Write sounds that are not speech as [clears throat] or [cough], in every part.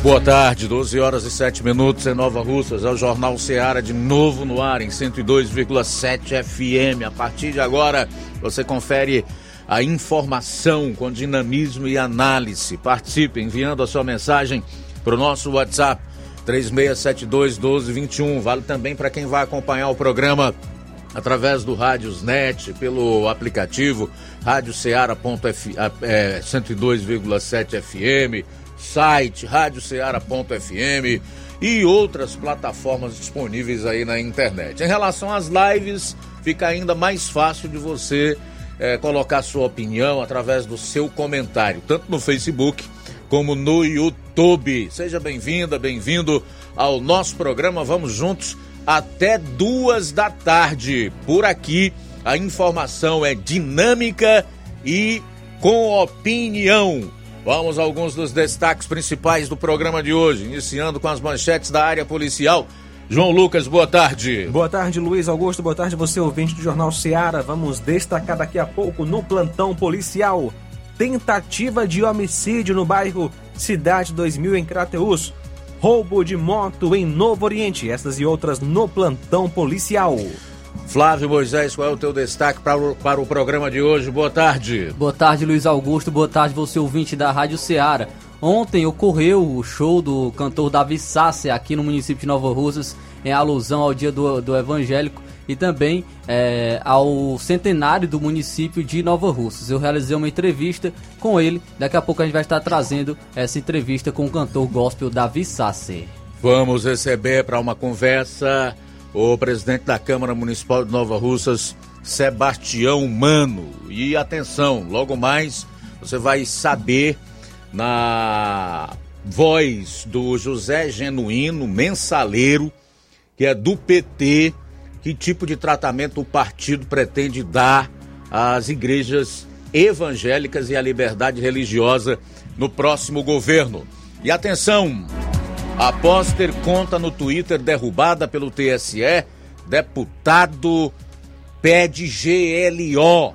Boa tarde, 12 horas e 7 minutos em Nova Russas, é o Jornal Seara de novo no ar em 102,7 FM. A partir de agora, você confere a informação com dinamismo e análise. Participe enviando a sua mensagem para o nosso WhatsApp 3672 1221. Vale também para quem vai acompanhar o programa através do Rádiosnet, pelo aplicativo Rádio é, 102,7 FM site radioceara.fm e outras plataformas disponíveis aí na internet. Em relação às lives, fica ainda mais fácil de você é, colocar sua opinião através do seu comentário, tanto no Facebook como no YouTube. Seja bem-vinda, bem-vindo ao nosso programa. Vamos juntos até duas da tarde. Por aqui, a informação é dinâmica e com opinião. Vamos a alguns dos destaques principais do programa de hoje, iniciando com as manchetes da área policial. João Lucas, boa tarde. Boa tarde, Luiz Augusto. Boa tarde, você ouvinte do Jornal Seara. Vamos destacar daqui a pouco no plantão policial. Tentativa de homicídio no bairro Cidade 2000 em Crateus. Roubo de moto em Novo Oriente. Essas e outras no plantão policial. Flávio Moisés, qual é o teu destaque para o, para o programa de hoje? Boa tarde. Boa tarde, Luiz Augusto. Boa tarde, você ouvinte da Rádio Ceará. Ontem ocorreu o show do cantor Davi Sassi aqui no município de Nova Russas, em alusão ao dia do, do evangélico e também é, ao centenário do município de Nova Russas. Eu realizei uma entrevista com ele, daqui a pouco a gente vai estar trazendo essa entrevista com o cantor gospel Davi Sassi. Vamos receber para uma conversa o presidente da Câmara Municipal de Nova Russas, Sebastião Mano. E atenção, logo mais você vai saber na voz do José Genuíno, mensaleiro, que é do PT, que tipo de tratamento o partido pretende dar às igrejas evangélicas e à liberdade religiosa no próximo governo. E atenção! Após ter conta no Twitter derrubada pelo TSE, deputado pede GLO,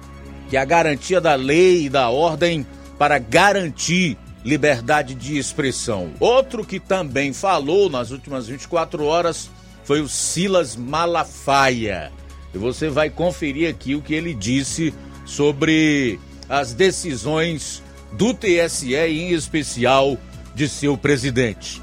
que é a garantia da lei e da ordem para garantir liberdade de expressão. Outro que também falou nas últimas 24 horas foi o Silas Malafaia. E você vai conferir aqui o que ele disse sobre as decisões do TSE, em especial de seu presidente.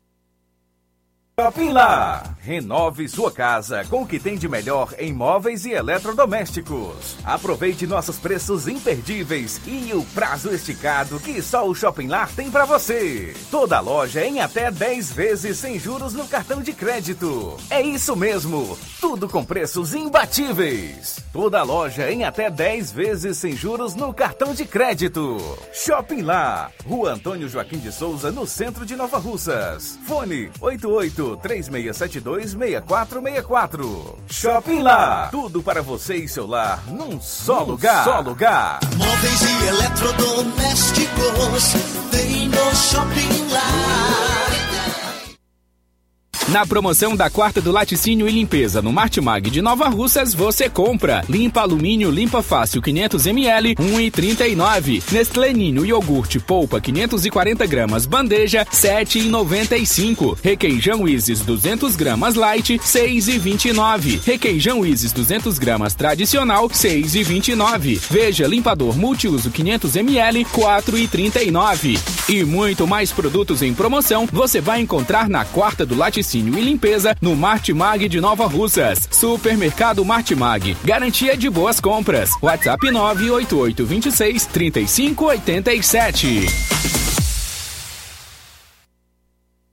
Shopping Lá. Renove sua casa com o que tem de melhor em móveis e eletrodomésticos. Aproveite nossos preços imperdíveis e o prazo esticado que só o Shopping Lá tem para você. Toda loja em até 10 vezes sem juros no cartão de crédito. É isso mesmo, tudo com preços imbatíveis. Toda loja em até 10 vezes sem juros no cartão de crédito. Shopping Lá, Rua Antônio Joaquim de Souza, no centro de Nova Russas. Fone 88 3672-6464. Shopping Lá. Tudo para você e seu lar num só num lugar. Só lugar. Móveis e eletrodomésticos tem no Shopping Lá. Na promoção da quarta do laticínio e limpeza no Martimag de Nova Russas, você compra. Limpa alumínio limpa fácil 500ml, 1,39. Nestlé Ninho iogurte polpa 540 gramas bandeja, 7,95. Requeijão Isis 200 gramas light, 6,29. Requeijão Isis 200 gramas tradicional, 6,29. Veja limpador multiuso 500ml, 4,39. E muito mais produtos em promoção você vai encontrar na quarta do laticínio e limpeza no Martimag de Nova Russas. Supermercado Martimag. Garantia de boas compras. WhatsApp 988 26 3587.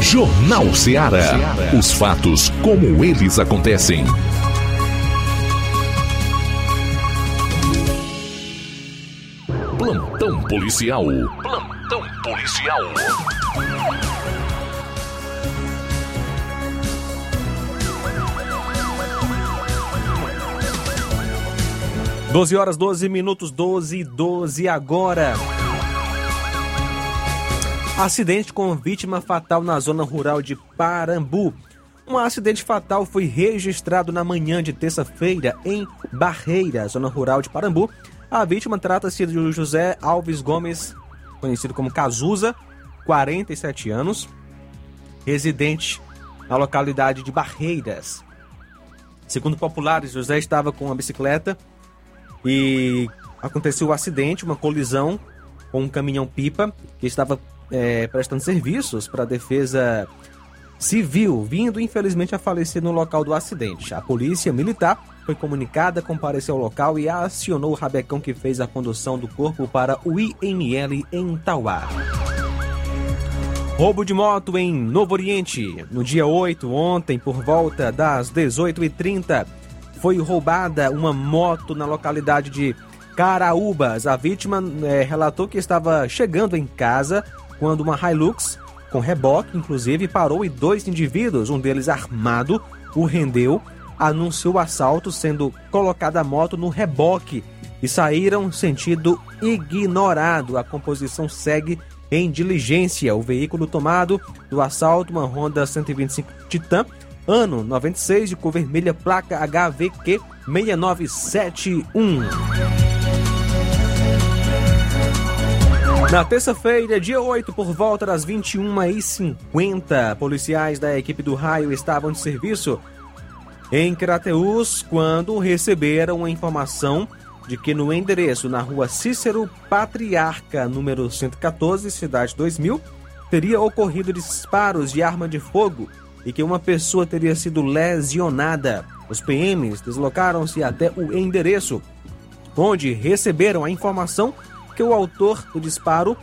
Jornal Ceará. Os fatos como eles acontecem. Plantão policial. Plantão policial. 12 horas 12 minutos 12 e 12 agora. Acidente com vítima fatal na zona rural de Parambu. Um acidente fatal foi registrado na manhã de terça-feira em Barreira, zona rural de Parambu. A vítima trata-se de José Alves Gomes, conhecido como Cazuza, 47 anos, residente na localidade de Barreiras. Segundo populares, José estava com uma bicicleta e aconteceu o um acidente, uma colisão com um caminhão-pipa que estava é, prestando serviços para a defesa civil, vindo infelizmente a falecer no local do acidente. A polícia militar foi comunicada, compareceu ao local e acionou o rabecão que fez a condução do corpo para o IML em Tauá. Roubo de moto em Novo Oriente. No dia 8, ontem, por volta das 18h30, foi roubada uma moto na localidade de Caraúbas. A vítima é, relatou que estava chegando em casa quando uma Hilux, com reboque inclusive, parou e dois indivíduos, um deles armado, o rendeu, anunciou o assalto, sendo colocada a moto no reboque e saíram sentido ignorado. A composição segue em diligência. O veículo tomado do assalto, uma Honda 125 Titan, ano 96, de cor vermelha, placa HVQ 6971. Na terça-feira, dia 8, por volta das 21h50, policiais da equipe do raio estavam de serviço em Crateus quando receberam a informação de que no endereço na rua Cícero Patriarca, número 114, cidade 2000, teria ocorrido disparos de arma de fogo e que uma pessoa teria sido lesionada. Os PMs deslocaram-se até o endereço, onde receberam a informação que o autor do disparo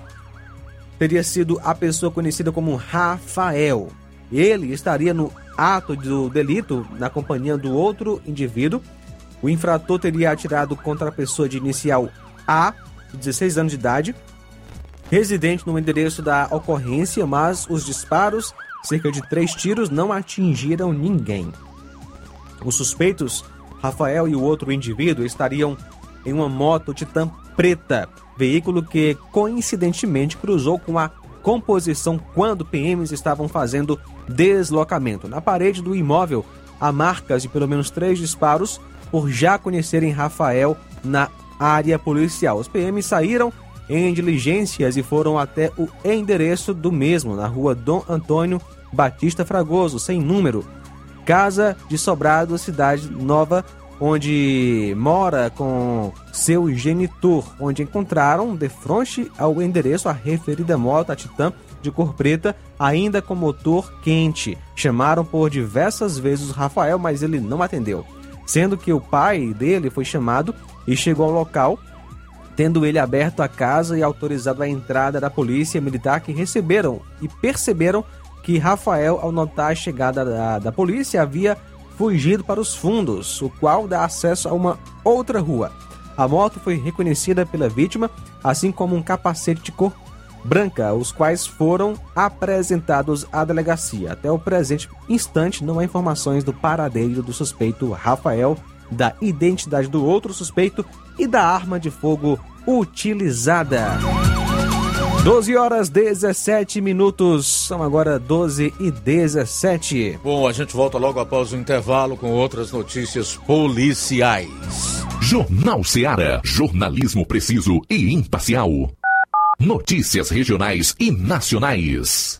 teria sido a pessoa conhecida como Rafael. Ele estaria no ato do delito na companhia do outro indivíduo. O infrator teria atirado contra a pessoa de inicial A, de 16 anos de idade, residente no endereço da ocorrência, mas os disparos, cerca de três tiros, não atingiram ninguém. Os suspeitos, Rafael e o outro indivíduo, estariam em uma moto Titan preta, veículo que coincidentemente cruzou com a composição quando PMs estavam fazendo deslocamento. Na parede do imóvel há marcas de pelo menos três disparos por já conhecerem Rafael na área policial. Os PMs saíram em diligências e foram até o endereço do mesmo, na rua Dom Antônio Batista Fragoso, sem número, Casa de Sobrado, Cidade Nova, onde mora com seu genitor, onde encontraram de frente ao endereço a referida moto a Titan de cor preta, ainda com motor quente. Chamaram por diversas vezes o Rafael, mas ele não atendeu. Sendo que o pai dele foi chamado e chegou ao local tendo ele aberto a casa e autorizado a entrada da polícia militar que receberam e perceberam que Rafael, ao notar a chegada da, da polícia, havia fugido para os fundos, o qual dá acesso a uma outra rua. A moto foi reconhecida pela vítima, assim como um capacete de cor branca, os quais foram apresentados à delegacia. Até o presente instante, não há informações do paradeiro do suspeito Rafael, da identidade do outro suspeito e da arma de fogo utilizada. 12 horas 17 minutos, são agora 12 e 17. Bom, a gente volta logo após o intervalo com outras notícias policiais. Jornal Seara. Jornalismo preciso e imparcial. Notícias regionais e nacionais.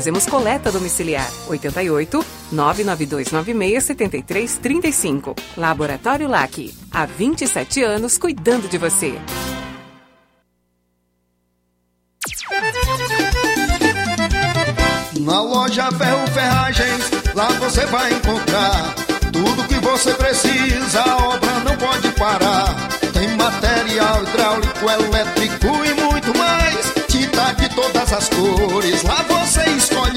Fazemos coleta domiciliar 88 99296 7335. Laboratório LAC. Há 27 anos cuidando de você. Na loja Ferro Ferragens, lá você vai encontrar tudo que você precisa, a obra não pode parar. Tem material hidráulico, elétrico e muito mais. Tinta de todas as cores, lá você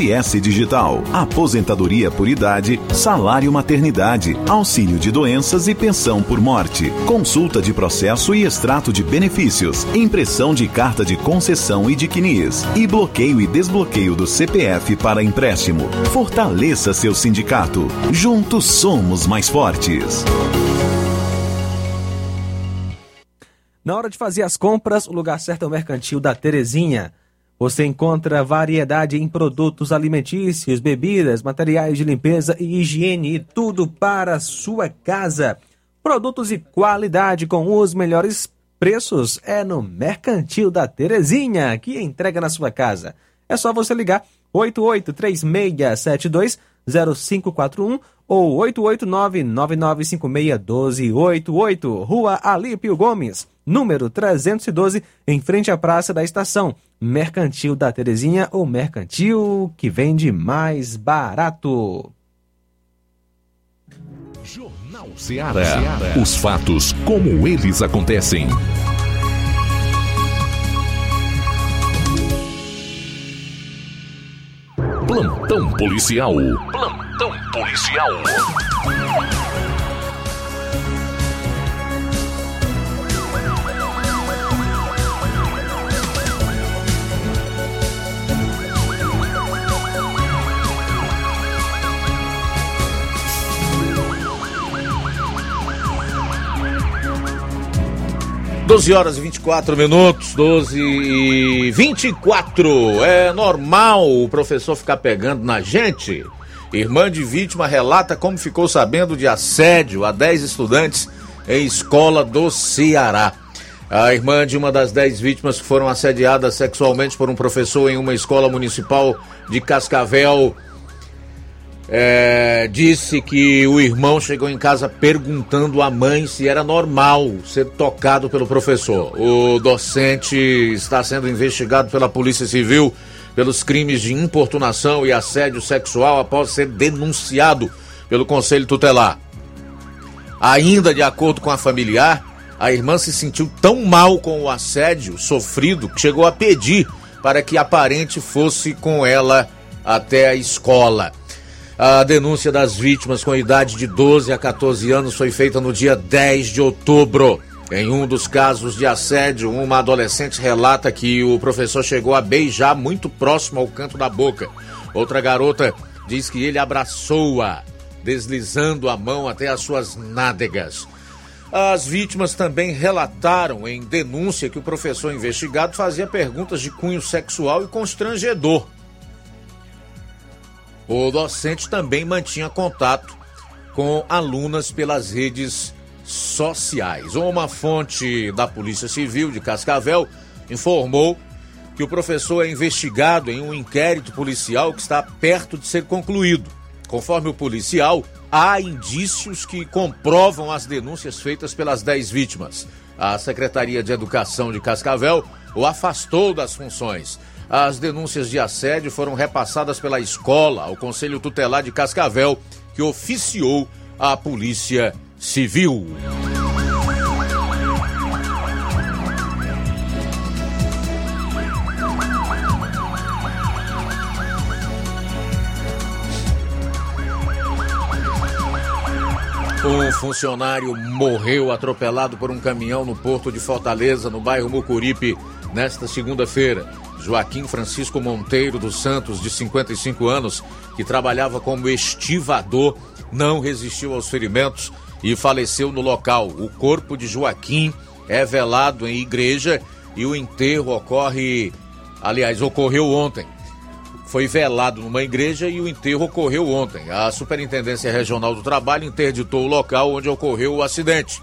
INSS Digital, aposentadoria por idade, salário maternidade, auxílio de doenças e pensão por morte, consulta de processo e extrato de benefícios, impressão de carta de concessão e de CNIS, e bloqueio e desbloqueio do CPF para empréstimo. Fortaleça seu sindicato. Juntos somos mais fortes. Na hora de fazer as compras, o lugar certo é o Mercantil da Terezinha. Você encontra variedade em produtos alimentícios, bebidas, materiais de limpeza e higiene e tudo para a sua casa. Produtos de qualidade com os melhores preços é no Mercantil da Terezinha, que entrega na sua casa. É só você ligar 883672 0541 ou 889-9956-1288, Rua Alípio Gomes, número 312, em frente à Praça da Estação. Mercantil da Terezinha, ou mercantil que vende mais barato. Jornal Ceará. Os fatos como eles acontecem. Plantão policial. Plantão policial. 12 horas e 24 minutos, 12 e 24. É normal o professor ficar pegando na gente? Irmã de vítima relata como ficou sabendo de assédio a 10 estudantes em escola do Ceará. A irmã de uma das 10 vítimas que foram assediadas sexualmente por um professor em uma escola municipal de Cascavel é, disse que o irmão chegou em casa perguntando à mãe se era normal ser tocado pelo professor. O docente está sendo investigado pela Polícia Civil pelos crimes de importunação e assédio sexual após ser denunciado pelo Conselho Tutelar. Ainda de acordo com a familiar, a irmã se sentiu tão mal com o assédio sofrido que chegou a pedir para que a parente fosse com ela até a escola. A denúncia das vítimas com idade de 12 a 14 anos foi feita no dia 10 de outubro. Em um dos casos de assédio, uma adolescente relata que o professor chegou a beijar muito próximo ao canto da boca. Outra garota diz que ele abraçou-a, deslizando a mão até as suas nádegas. As vítimas também relataram em denúncia que o professor investigado fazia perguntas de cunho sexual e constrangedor o docente também mantinha contato com alunas pelas redes sociais. Uma fonte da Polícia Civil de Cascavel informou que o professor é investigado em um inquérito policial que está perto de ser concluído. Conforme o policial, há indícios que comprovam as denúncias feitas pelas 10 vítimas. A Secretaria de Educação de Cascavel o afastou das funções. As denúncias de assédio foram repassadas pela escola ao Conselho Tutelar de Cascavel, que oficiou a Polícia Civil. Um funcionário morreu atropelado por um caminhão no porto de Fortaleza, no bairro Mucuripe, nesta segunda-feira. Joaquim Francisco Monteiro dos Santos, de 55 anos, que trabalhava como estivador, não resistiu aos ferimentos e faleceu no local. O corpo de Joaquim é velado em igreja e o enterro ocorre aliás, ocorreu ontem. Foi velado numa igreja e o enterro ocorreu ontem. A Superintendência Regional do Trabalho interditou o local onde ocorreu o acidente.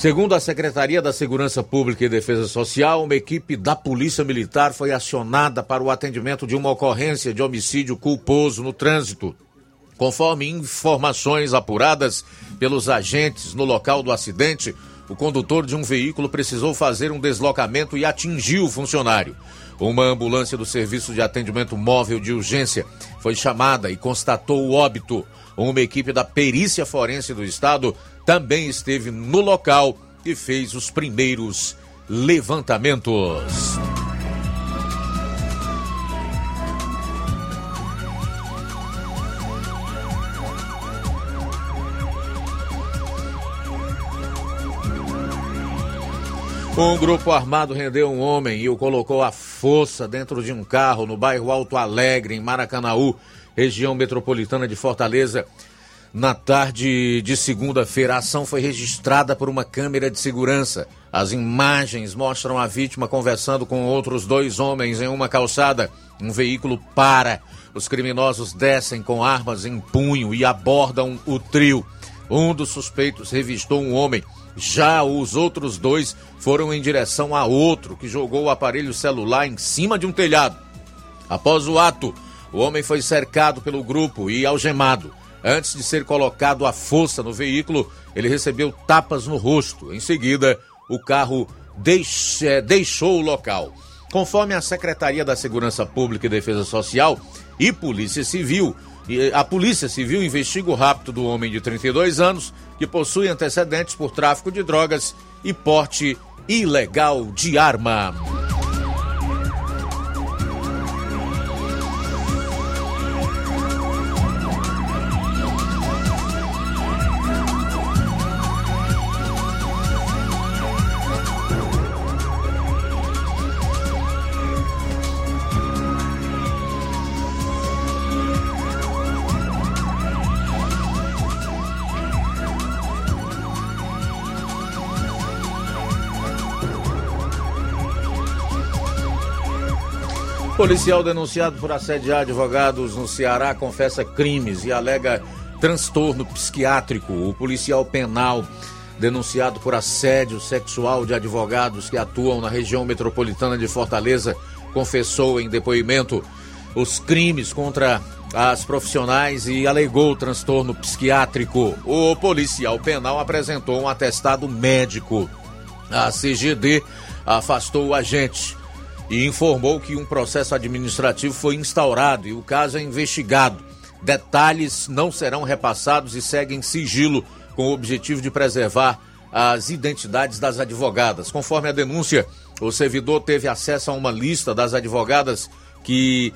Segundo a Secretaria da Segurança Pública e Defesa Social, uma equipe da Polícia Militar foi acionada para o atendimento de uma ocorrência de homicídio culposo no trânsito. Conforme informações apuradas pelos agentes no local do acidente, o condutor de um veículo precisou fazer um deslocamento e atingiu o funcionário. Uma ambulância do Serviço de Atendimento Móvel de Urgência foi chamada e constatou o óbito. Uma equipe da Perícia Forense do Estado também esteve no local e fez os primeiros levantamentos. Um grupo armado rendeu um homem e o colocou à força dentro de um carro no bairro Alto Alegre, em Maracanaú, região metropolitana de Fortaleza. Na tarde de segunda-feira, a ação foi registrada por uma câmera de segurança. As imagens mostram a vítima conversando com outros dois homens em uma calçada. Um veículo para. Os criminosos descem com armas em punho e abordam o trio. Um dos suspeitos revistou um homem. Já os outros dois foram em direção a outro que jogou o aparelho celular em cima de um telhado. Após o ato, o homem foi cercado pelo grupo e algemado. Antes de ser colocado à força no veículo, ele recebeu tapas no rosto. Em seguida, o carro deix... Eh, deixou o local. Conforme a Secretaria da Segurança Pública e Defesa Social e Polícia Civil, a Polícia Civil investiga o rapto do homem de 32 anos, que possui antecedentes por tráfico de drogas e porte ilegal de arma. Policial denunciado por assediar advogados no Ceará confessa crimes e alega transtorno psiquiátrico. O policial penal denunciado por assédio sexual de advogados que atuam na região metropolitana de Fortaleza confessou em depoimento os crimes contra as profissionais e alegou transtorno psiquiátrico. O policial penal apresentou um atestado médico. A CGD afastou o agente e informou que um processo administrativo foi instaurado e o caso é investigado. Detalhes não serão repassados e seguem sigilo com o objetivo de preservar as identidades das advogadas. Conforme a denúncia, o servidor teve acesso a uma lista das advogadas que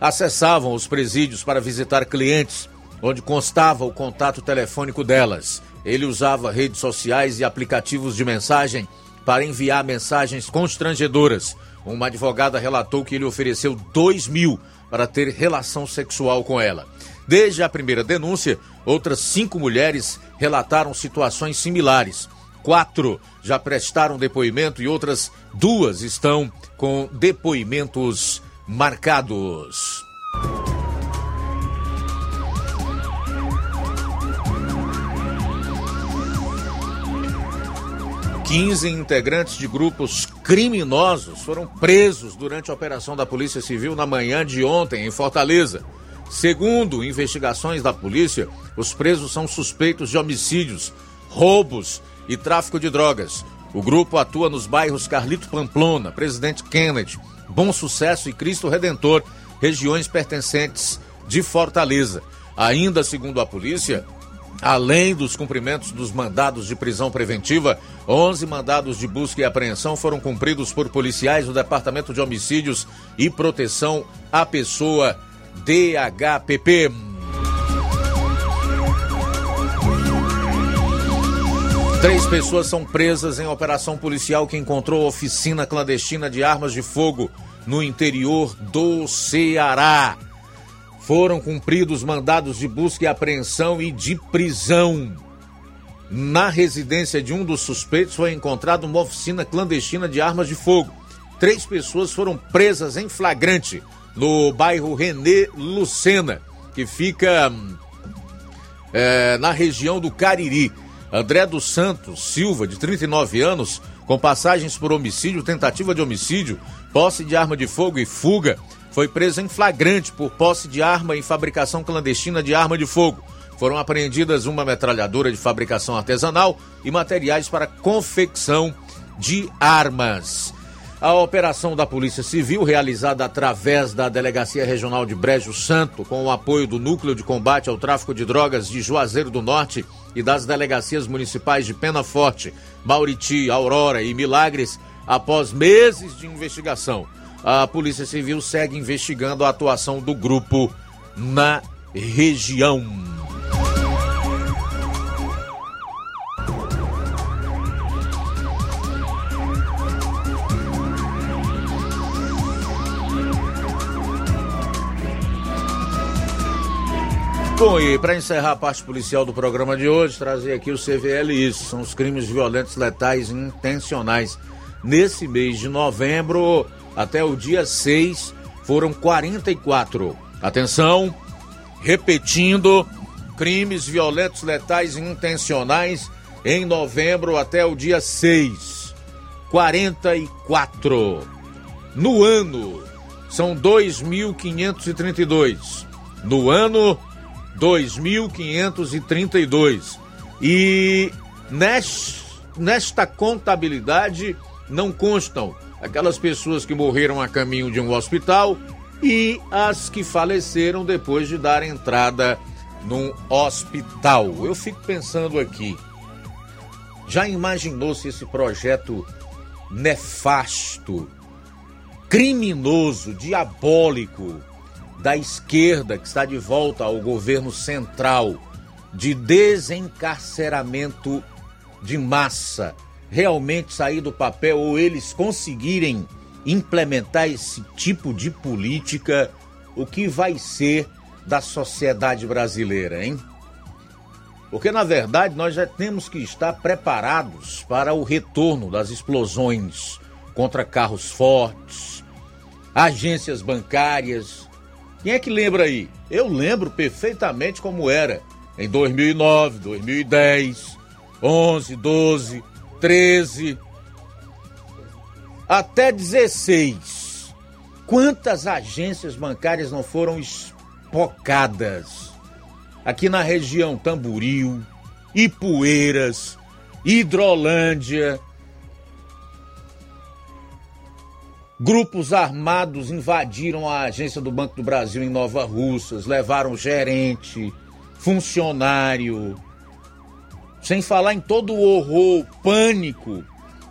acessavam os presídios para visitar clientes, onde constava o contato telefônico delas. Ele usava redes sociais e aplicativos de mensagem para enviar mensagens constrangedoras. Uma advogada relatou que ele ofereceu dois mil para ter relação sexual com ela. Desde a primeira denúncia, outras cinco mulheres relataram situações similares. Quatro já prestaram depoimento e outras duas estão com depoimentos marcados. 15 integrantes de grupos criminosos foram presos durante a operação da Polícia Civil na manhã de ontem em Fortaleza. Segundo investigações da polícia, os presos são suspeitos de homicídios, roubos e tráfico de drogas. O grupo atua nos bairros Carlito Pamplona, Presidente Kennedy, Bom Sucesso e Cristo Redentor, regiões pertencentes de Fortaleza. Ainda segundo a polícia, Além dos cumprimentos dos mandados de prisão preventiva, 11 mandados de busca e apreensão foram cumpridos por policiais do Departamento de Homicídios e Proteção à Pessoa DHPP. Três pessoas são presas em operação policial que encontrou oficina clandestina de armas de fogo no interior do Ceará foram cumpridos mandados de busca e apreensão e de prisão. Na residência de um dos suspeitos foi encontrada uma oficina clandestina de armas de fogo. três pessoas foram presas em flagrante no bairro René Lucena, que fica é, na região do Cariri. André dos Santos Silva, de 39 anos, com passagens por homicídio, tentativa de homicídio, posse de arma de fogo e fuga, foi preso em flagrante por posse de arma e fabricação clandestina de arma de fogo. Foram apreendidas uma metralhadora de fabricação artesanal e materiais para confecção de armas. A operação da Polícia Civil, realizada através da Delegacia Regional de Brejo Santo, com o apoio do Núcleo de Combate ao Tráfico de Drogas de Juazeiro do Norte e das delegacias municipais de Pena Forte, Mauriti, Aurora e Milagres, após meses de investigação, a Polícia Civil segue investigando a atuação do grupo na região. Bom, e para encerrar a parte policial do programa de hoje, trazer aqui o CVL isso, são os crimes violentos letais intencionais. Nesse mês de novembro, até o dia 6, foram 44. Atenção, repetindo, crimes violentos letais intencionais em novembro até o dia 6. 44. No ano, são 2.532. No ano, 2.532. E nesta contabilidade não constam aquelas pessoas que morreram a caminho de um hospital e as que faleceram depois de dar entrada num hospital. Eu fico pensando aqui, já imaginou se esse projeto nefasto, criminoso, diabólico da esquerda que está de volta ao governo central de desencarceramento de massa realmente sair do papel ou eles conseguirem implementar esse tipo de política, o que vai ser da sociedade brasileira, hein? Porque na verdade nós já temos que estar preparados para o retorno das explosões contra carros fortes, agências bancárias, quem é que lembra aí? Eu lembro perfeitamente como era em 2009, 2010, 11, 12, 13, até 16. Quantas agências bancárias não foram espocadas? Aqui na região Tamboril, Ipueiras, Hidrolândia, Grupos armados invadiram a agência do Banco do Brasil em Nova Russas, levaram gerente, funcionário. Sem falar em todo o horror, pânico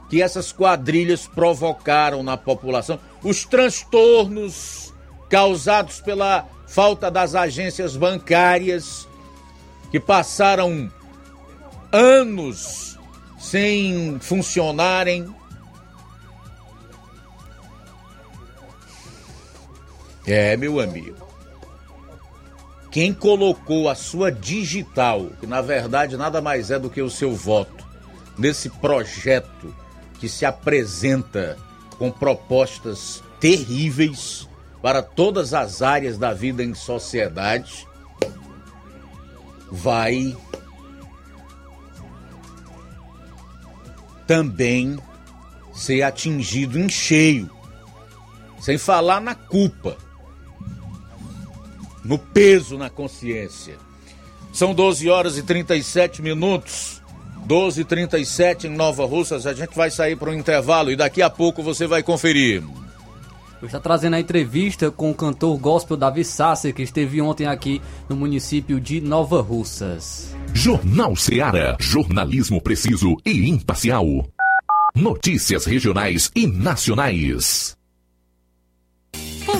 que essas quadrilhas provocaram na população, os transtornos causados pela falta das agências bancárias que passaram anos sem funcionarem É, meu amigo. Quem colocou a sua digital, que na verdade nada mais é do que o seu voto, nesse projeto que se apresenta com propostas terríveis para todas as áreas da vida em sociedade, vai também ser atingido em cheio, sem falar na culpa no peso na consciência. São 12 horas e 37 minutos. 12 e 37 em Nova Russas. A gente vai sair para um intervalo e daqui a pouco você vai conferir. Está trazendo a entrevista com o cantor gospel Davi Sasser, que esteve ontem aqui no município de Nova Russas. Jornal Seara. Jornalismo preciso e imparcial. Notícias regionais e nacionais.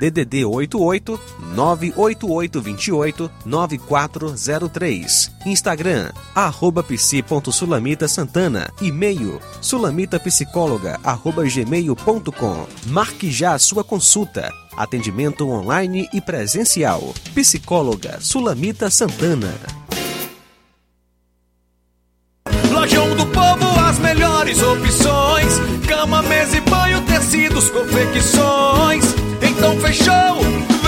DDD 88 98828 9403. Instagram, arroba psi.sulamita Santana. E-mail, sulamitapsicóloga, arroba gmail.com. Marque já a sua consulta. Atendimento online e presencial. Psicóloga Sulamita Santana. Lojão do Povo, as melhores opções: cama, mesa e banho, tecidos, confecções. Fechou,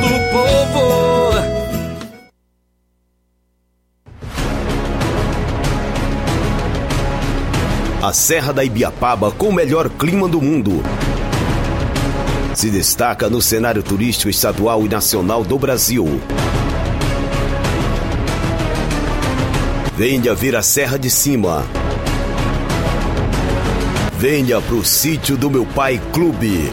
do Povo. A Serra da Ibiapaba com o melhor clima do mundo. Se destaca no cenário turístico estadual e nacional do Brasil. Venha ver a Serra de Cima. Venha pro sítio do meu pai Clube.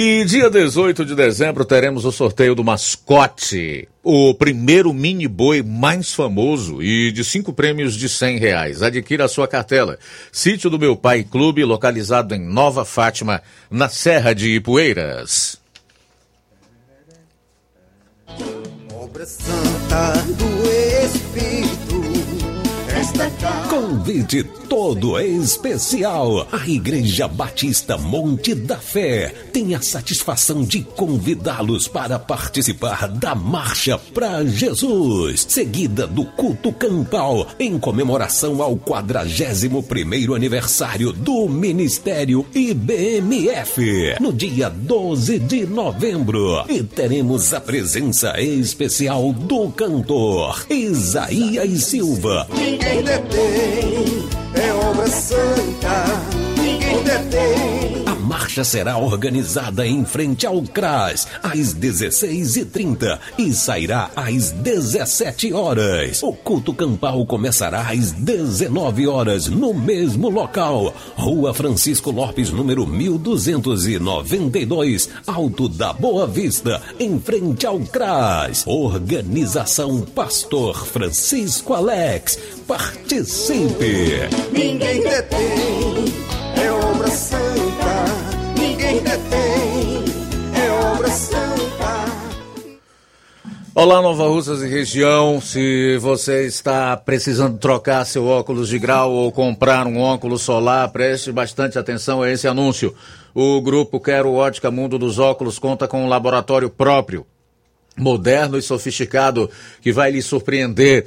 E dia 18 de dezembro teremos o sorteio do mascote, o primeiro mini boi mais famoso e de cinco prêmios de cem reais. Adquira a sua cartela. Sítio do Meu Pai Clube, localizado em Nova Fátima, na Serra de Ipueiras. Obra santa do Espírito. Esta casa. Convite todo especial. A Igreja Batista Monte da Fé tem a satisfação de convidá-los para participar da Marcha para Jesus, seguida do culto campal em comemoração ao 41º aniversário do Ministério IBMF, no dia 12 de novembro. E teremos a presença especial do cantor Isaías Silva. Ninguém detém, é obra santa. Ninguém detém. A marcha será organizada em frente ao CRAS às 16h30 e sairá às 17 horas. O culto campal começará às 19 horas no mesmo local. Rua Francisco Lopes, número 1292, Alto da Boa Vista, em frente ao CRAS. Organização Pastor Francisco Alex. Participe! Ninguém detém, santa. Ninguém detém, é obra santa. Olá, Nova Russas e região. Se você está precisando trocar seu óculos de grau ou comprar um óculos solar, preste bastante atenção a esse anúncio. O grupo Quero Ótica Mundo dos Óculos conta com um laboratório próprio, moderno e sofisticado, que vai lhe surpreender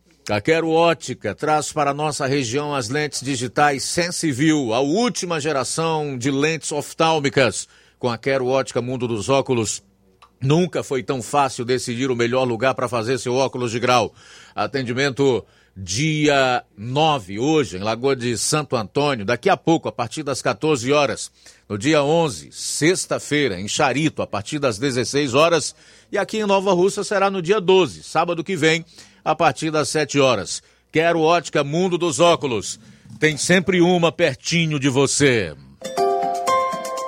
a Quero Ótica traz para nossa região as lentes digitais Sensiview, a última geração de lentes oftálmicas. Com a Quero Ótica Mundo dos Óculos, nunca foi tão fácil decidir o melhor lugar para fazer seu óculos de grau. Atendimento dia 9, hoje, em Lagoa de Santo Antônio, daqui a pouco, a partir das 14 horas. No dia 11, sexta-feira, em Charito, a partir das 16 horas. E aqui em Nova Russa será no dia 12, sábado que vem, a partir das 7 horas. Quero ótica Mundo dos Óculos. Tem sempre uma pertinho de você.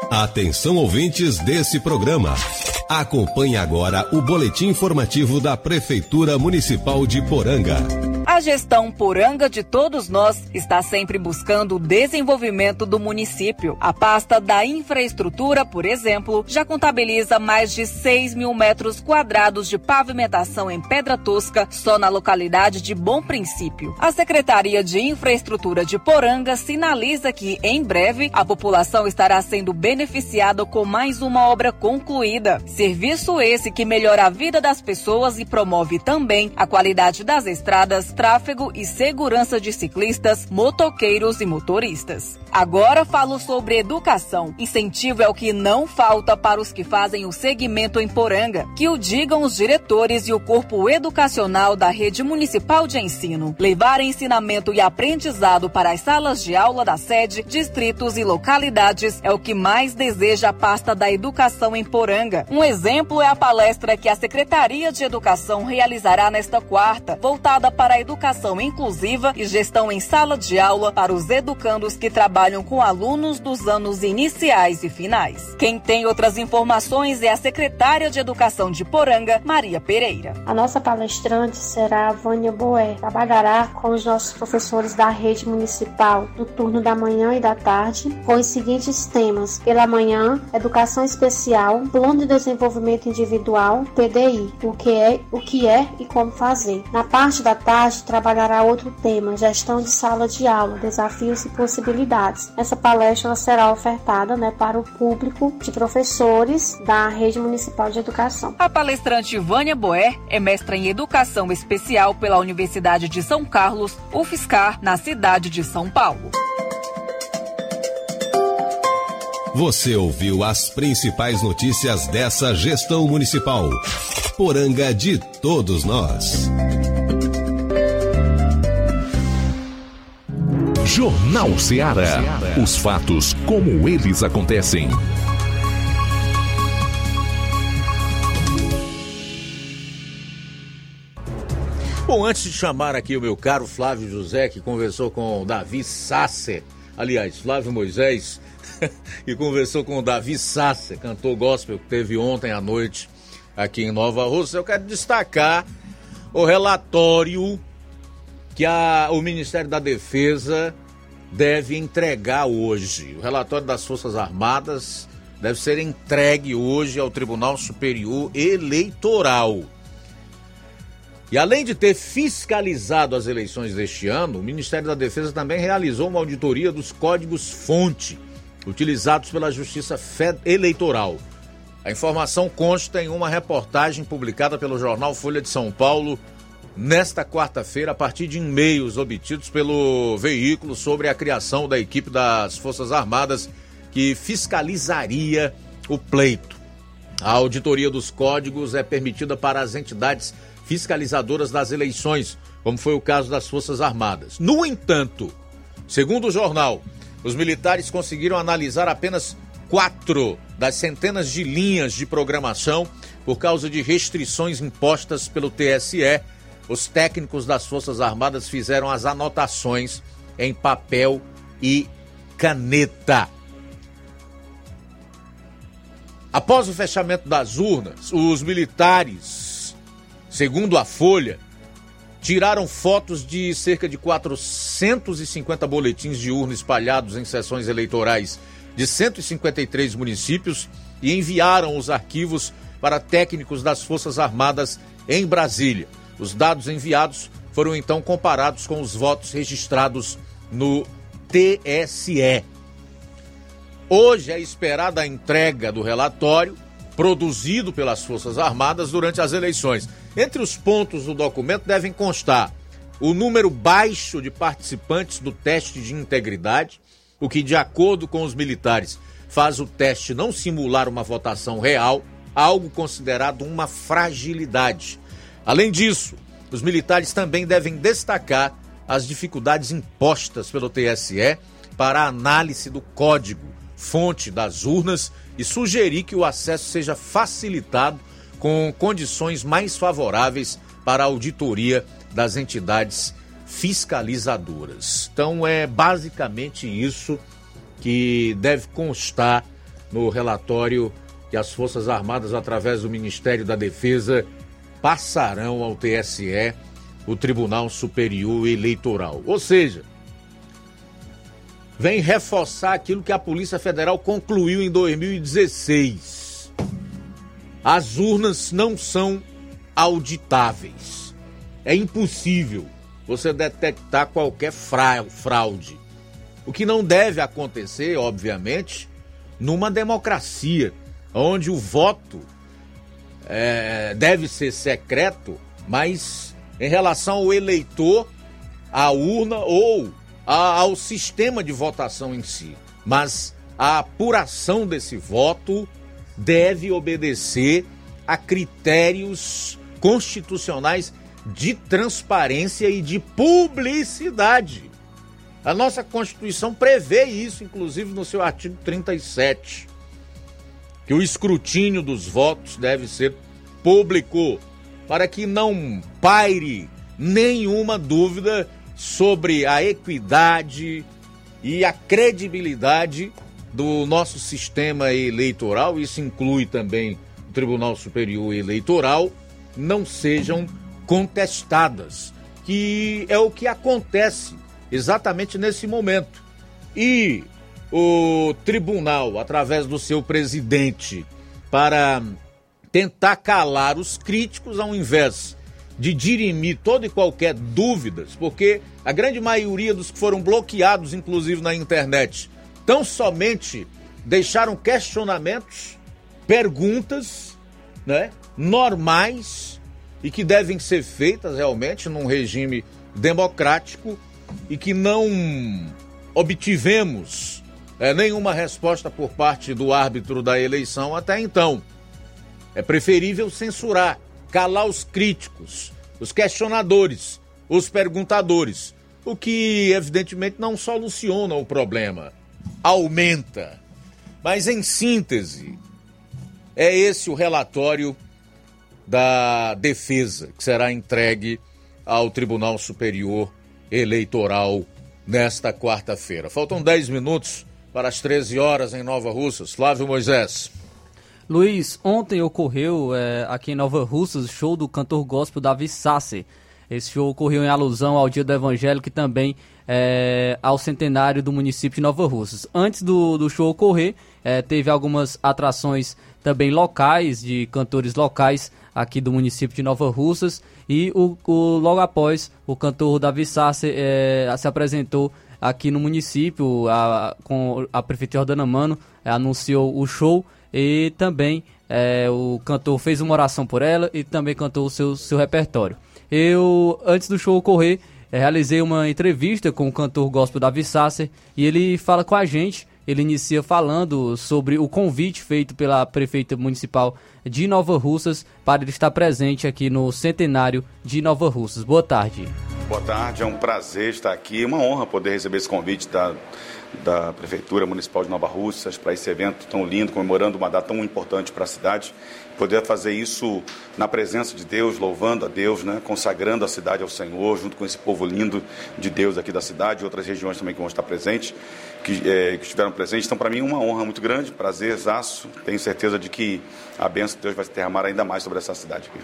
Atenção ouvintes desse programa. Acompanhe agora o boletim informativo da Prefeitura Municipal de Poranga. A gestão poranga de todos nós está sempre buscando o desenvolvimento do município. A pasta da infraestrutura, por exemplo, já contabiliza mais de 6 mil metros quadrados de pavimentação em pedra tosca só na localidade de Bom Princípio. A Secretaria de Infraestrutura de Poranga sinaliza que, em breve, a população estará sendo beneficiada com mais uma obra concluída. Serviço esse que melhora a vida das pessoas e promove também a qualidade das estradas tráfego e segurança de ciclistas, motoqueiros e motoristas. Agora falo sobre educação. Incentivo é o que não falta para os que fazem o segmento em Poranga. Que o digam os diretores e o corpo educacional da rede municipal de ensino. Levar ensinamento e aprendizado para as salas de aula da sede, distritos e localidades é o que mais deseja a pasta da educação em Poranga. Um exemplo é a palestra que a Secretaria de Educação realizará nesta quarta, voltada para a educação inclusiva e gestão em sala de aula para os educandos que trabalham com alunos dos anos iniciais e finais. Quem tem outras informações é a secretária de Educação de Poranga, Maria Pereira. A nossa palestrante será a Vânia Boé. Trabalhará com os nossos professores da rede municipal do turno da manhã e da tarde com os seguintes temas: pela manhã, educação especial, plano de desenvolvimento individual, PDI, o que é, o que é e como fazer. Na parte da tarde, trabalhará outro tema: gestão de sala de aula, desafios e possibilidades. Essa palestra será ofertada né, para o público de professores da Rede Municipal de Educação. A palestrante Vânia Boer é mestra em Educação Especial pela Universidade de São Carlos, UFSCar, na cidade de São Paulo. Você ouviu as principais notícias dessa gestão municipal. Poranga de todos nós. Jornal Ceará. Os fatos como eles acontecem. Bom, antes de chamar aqui o meu caro Flávio José, que conversou com o Davi Sasser, aliás, Flávio Moisés, [laughs] que conversou com o Davi Sasser, cantor gospel que teve ontem à noite aqui em Nova Rússia, eu quero destacar o relatório que a, o Ministério da Defesa deve entregar hoje. O relatório das Forças Armadas deve ser entregue hoje ao Tribunal Superior Eleitoral. E além de ter fiscalizado as eleições deste ano, o Ministério da Defesa também realizou uma auditoria dos códigos-fonte utilizados pela Justiça Eleitoral. A informação consta em uma reportagem publicada pelo jornal Folha de São Paulo nesta quarta-feira, a partir de e-mails obtidos pelo veículo sobre a criação da equipe das Forças Armadas que fiscalizaria o pleito. A auditoria dos códigos é permitida para as entidades fiscalizadoras das eleições, como foi o caso das Forças Armadas. No entanto, segundo o jornal, os militares conseguiram analisar apenas quatro das centenas de linhas de programação por causa de restrições impostas pelo TSE os técnicos das Forças Armadas fizeram as anotações em papel e caneta. Após o fechamento das urnas, os militares, segundo a Folha, tiraram fotos de cerca de 450 boletins de urna espalhados em sessões eleitorais de 153 municípios e enviaram os arquivos para técnicos das Forças Armadas em Brasília. Os dados enviados foram então comparados com os votos registrados no TSE. Hoje é esperada a entrega do relatório produzido pelas Forças Armadas durante as eleições. Entre os pontos do documento devem constar o número baixo de participantes do teste de integridade, o que, de acordo com os militares, faz o teste não simular uma votação real, algo considerado uma fragilidade. Além disso, os militares também devem destacar as dificuldades impostas pelo TSE para a análise do código, fonte das urnas e sugerir que o acesso seja facilitado com condições mais favoráveis para a auditoria das entidades fiscalizadoras. Então é basicamente isso que deve constar no relatório que as Forças Armadas, através do Ministério da Defesa, passarão ao TSE, o Tribunal Superior Eleitoral. Ou seja, vem reforçar aquilo que a Polícia Federal concluiu em 2016. As urnas não são auditáveis. É impossível você detectar qualquer fraude. O que não deve acontecer, obviamente, numa democracia, onde o voto é, deve ser secreto, mas em relação ao eleitor, à urna ou a, ao sistema de votação em si. Mas a apuração desse voto deve obedecer a critérios constitucionais de transparência e de publicidade. A nossa Constituição prevê isso, inclusive no seu artigo 37, que o escrutínio dos votos deve ser público, para que não paire nenhuma dúvida sobre a equidade e a credibilidade do nosso sistema eleitoral, isso inclui também o Tribunal Superior Eleitoral, não sejam contestadas, que é o que acontece exatamente nesse momento. E o tribunal, através do seu presidente, para tentar calar os críticos, ao invés de dirimir toda e qualquer dúvidas, porque a grande maioria dos que foram bloqueados, inclusive na internet, tão somente deixaram questionamentos, perguntas, né, normais e que devem ser feitas realmente num regime democrático e que não obtivemos é, nenhuma resposta por parte do árbitro da eleição até então. É preferível censurar, calar os críticos, os questionadores, os perguntadores, o que evidentemente não soluciona o problema, aumenta. Mas em síntese, é esse o relatório da defesa que será entregue ao Tribunal Superior Eleitoral nesta quarta-feira. Faltam 10 minutos para as 13 horas em Nova Russas. Flávio Moisés. Luiz, ontem ocorreu é, aqui em Nova Russas o show do cantor gospel Davi Sassi. Esse show ocorreu em alusão ao Dia do Evangelho e também é, ao centenário do município de Nova Russas. Antes do, do show ocorrer, é, teve algumas atrações também locais, de cantores locais aqui do município de Nova Russas. E o, o logo após, o cantor Davi Sassi é, se apresentou aqui no município, a, com a prefeita Jordana Mano, é, anunciou o show e também é, o cantor fez uma oração por ela e também cantou o seu, seu repertório. Eu, antes do show ocorrer, é, realizei uma entrevista com o cantor gospel Davi Sasser e ele fala com a gente. Ele inicia falando sobre o convite feito pela prefeita municipal de Nova Russas para ele estar presente aqui no centenário de Nova Russas. Boa tarde. Boa tarde, é um prazer estar aqui, uma honra poder receber esse convite da da Prefeitura Municipal de Nova Russas para esse evento tão lindo, comemorando uma data tão importante para a cidade. Poder fazer isso na presença de Deus, louvando a Deus, né? consagrando a cidade ao Senhor, junto com esse povo lindo de Deus aqui da cidade e outras regiões também que vão estar presentes, que, é, que estiveram presentes. Então, para mim, uma honra muito grande, prazer, exaço. Tenho certeza de que a bênção de Deus vai se derramar ainda mais sobre essa cidade aqui.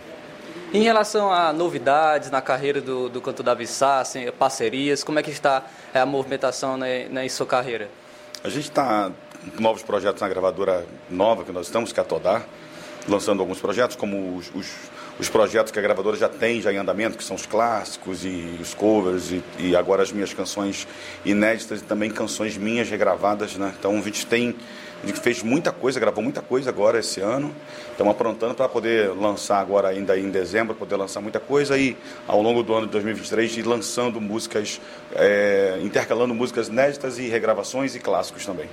Em relação a novidades na carreira do, do cantor Davi Sassi, parcerias, como é que está é, a movimentação na, na, em sua carreira? A gente está com novos projetos na gravadora nova que nós estamos, que é a Todar, lançando alguns projetos, como os, os, os, projetos que a gravadora já tem já em andamento, que são os clássicos e os covers, e, e agora as minhas canções inéditas e também canções minhas regravadas. Né? Então a gente tem fez muita coisa, gravou muita coisa agora esse ano. Estamos aprontando para poder lançar agora ainda em dezembro, poder lançar muita coisa e ao longo do ano de 2023 ir lançando músicas, é, intercalando músicas inéditas e regravações e clássicos também.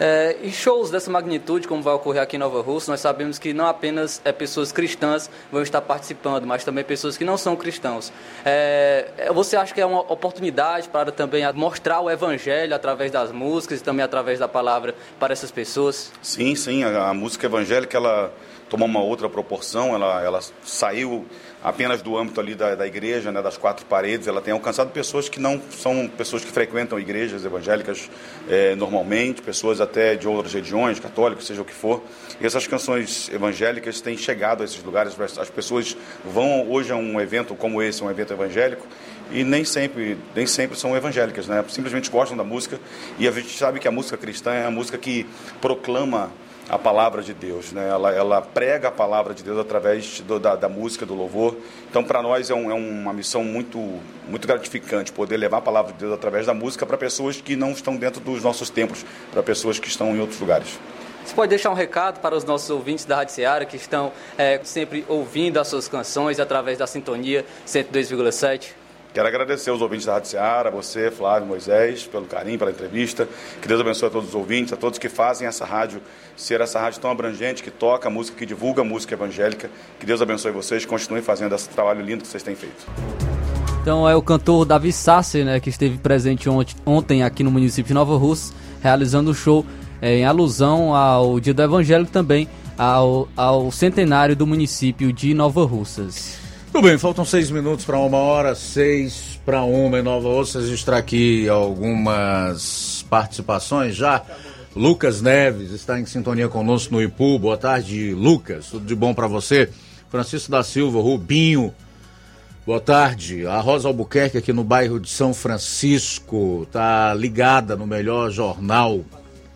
É, e shows dessa magnitude, como vai ocorrer aqui em Nova Rússia, nós sabemos que não apenas é, pessoas cristãs vão estar participando, mas também pessoas que não são cristãos. É, é você acha que é uma oportunidade para também mostrar o evangelho através das músicas e também através da palavra para essas pessoas? Sim, sim. A, a música evangélica ela tomou uma outra proporção, ela, ela saiu apenas do âmbito ali da, da igreja, né, das quatro paredes, ela tem alcançado pessoas que não são pessoas que frequentam igrejas evangélicas é, normalmente, pessoas até de outras religiões, católicos, seja o que for. E essas canções evangélicas têm chegado a esses lugares, as pessoas vão hoje a um evento como esse, um evento evangélico, e nem sempre, nem sempre são evangélicas, né? Simplesmente gostam da música e a gente sabe que a música cristã é a música que proclama a palavra de Deus, né? ela, ela prega a palavra de Deus através do, da, da, música, do louvor. Então, para nós é, um, é, uma missão muito, muito gratificante poder levar a palavra de Deus através da música para pessoas que não estão dentro dos nossos templos, para pessoas que estão em outros lugares. Você pode deixar um recado para os nossos ouvintes da Rádio Seara que estão é, sempre ouvindo as suas canções através da sintonia 102,7? Quero agradecer aos ouvintes da Rádio Seara, você, Flávio Moisés, pelo carinho, pela entrevista. Que Deus abençoe a todos os ouvintes, a todos que fazem essa rádio ser essa rádio tão abrangente, que toca música, que divulga música evangélica. Que Deus abençoe vocês, continuem fazendo esse trabalho lindo que vocês têm feito. Então é o cantor Davi Sasser, né, que esteve presente ontem aqui no município de Nova Rússia, realizando o show é, em alusão ao Dia do Evangelho também ao, ao centenário do município de Nova Russas. Tudo bem, faltam seis minutos para uma hora, seis para uma em Nova Ossa. Registrar aqui algumas participações já. Lucas Neves está em sintonia conosco no Ipu. Boa tarde, Lucas. Tudo de bom para você? Francisco da Silva, Rubinho. Boa tarde. A Rosa Albuquerque aqui no bairro de São Francisco tá ligada no melhor jornal.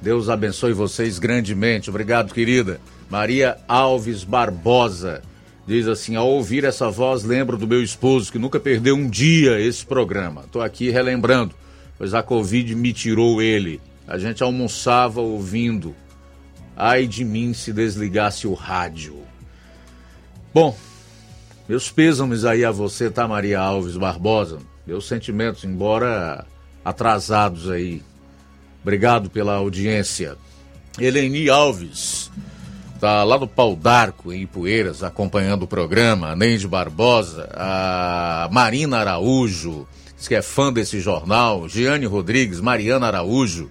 Deus abençoe vocês grandemente. Obrigado, querida. Maria Alves Barbosa Diz assim: ao ouvir essa voz, lembro do meu esposo que nunca perdeu um dia esse programa. Estou aqui relembrando, pois a Covid me tirou ele. A gente almoçava ouvindo. Ai de mim se desligasse o rádio. Bom, meus pêsames aí a você, tá, Maria Alves Barbosa? Meus sentimentos, embora atrasados aí. Obrigado pela audiência. Eleni Alves. Tá lá no Pau d'Arco, em Ipueiras, acompanhando o programa. A Neide Barbosa, a Marina Araújo, que é fã desse jornal. Giane Rodrigues, Mariana Araújo,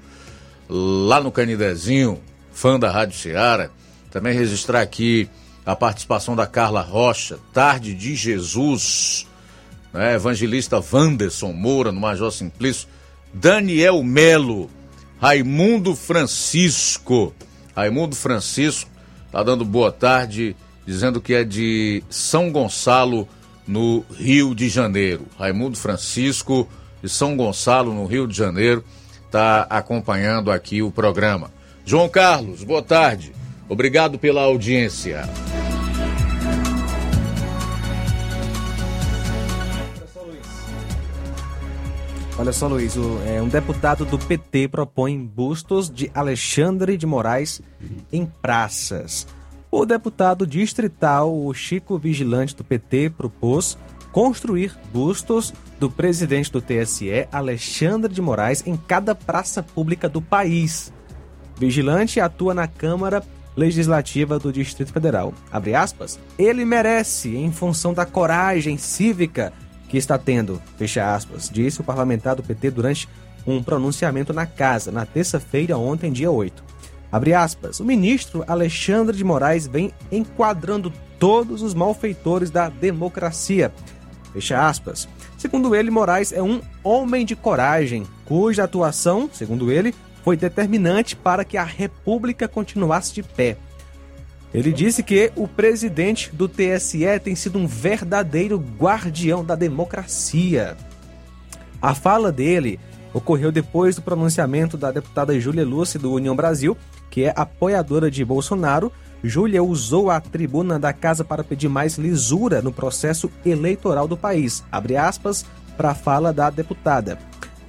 lá no Canidezinho, fã da Rádio Ceará. Também registrar aqui a participação da Carla Rocha, Tarde de Jesus, né? evangelista Wanderson Moura, no Major Simplício. Daniel Melo, Raimundo Francisco. Raimundo Francisco Tá dando boa tarde, dizendo que é de São Gonçalo, no Rio de Janeiro. Raimundo Francisco, de São Gonçalo, no Rio de Janeiro, está acompanhando aqui o programa. João Carlos, boa tarde. Obrigado pela audiência. Olha só, Luiz, o, é, um deputado do PT propõe bustos de Alexandre de Moraes em praças. O deputado distrital, o Chico Vigilante do PT, propôs construir bustos do presidente do TSE, Alexandre de Moraes, em cada praça pública do país. Vigilante atua na Câmara Legislativa do Distrito Federal. Aspas. Ele merece, em função da coragem cívica que está tendo, fecha aspas, disse o parlamentar do PT durante um pronunciamento na casa, na terça-feira, ontem, dia 8. Abre aspas. O ministro Alexandre de Moraes vem enquadrando todos os malfeitores da democracia. Fecha aspas. Segundo ele, Moraes é um homem de coragem, cuja atuação, segundo ele, foi determinante para que a República continuasse de pé. Ele disse que o presidente do TSE tem sido um verdadeiro guardião da democracia. A fala dele ocorreu depois do pronunciamento da deputada Júlia Lúcia do União Brasil, que é apoiadora de Bolsonaro. Júlia usou a tribuna da casa para pedir mais lisura no processo eleitoral do país. Abre aspas para a fala da deputada.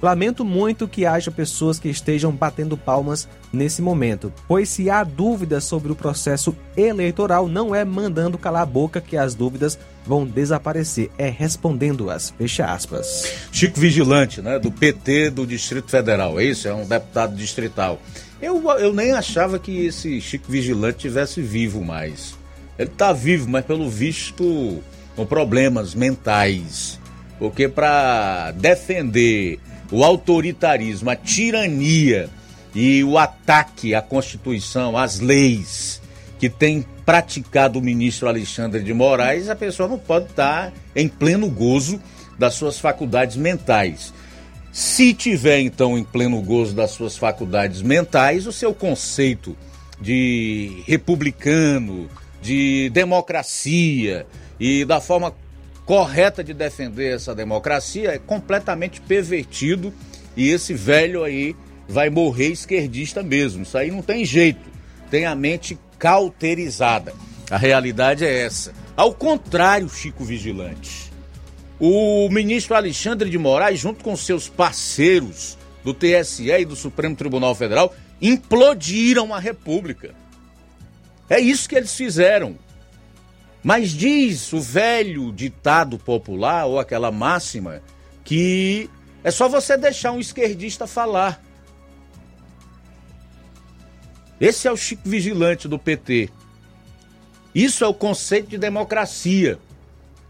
Lamento muito que haja pessoas que estejam batendo palmas nesse momento, pois se há dúvidas sobre o processo eleitoral, não é mandando calar a boca que as dúvidas vão desaparecer, é respondendo-as. Fecha aspas. Chico Vigilante, né, do PT do Distrito Federal, é isso? É um deputado distrital. Eu, eu nem achava que esse Chico Vigilante tivesse vivo mais. Ele está vivo, mas pelo visto com problemas mentais. Porque para defender o autoritarismo, a tirania e o ataque à Constituição, às leis que tem praticado o ministro Alexandre de Moraes, a pessoa não pode estar em pleno gozo das suas faculdades mentais. Se tiver então em pleno gozo das suas faculdades mentais, o seu conceito de republicano, de democracia e da forma correta de defender essa democracia é completamente pervertido e esse velho aí vai morrer esquerdista mesmo. Isso aí não tem jeito. Tem a mente cauterizada. A realidade é essa. Ao contrário, Chico Vigilante, o ministro Alexandre de Moraes, junto com seus parceiros do TSE e do Supremo Tribunal Federal, implodiram a República. É isso que eles fizeram. Mas diz o velho ditado popular, ou aquela máxima, que é só você deixar um esquerdista falar. Esse é o Chico Vigilante do PT. Isso é o conceito de democracia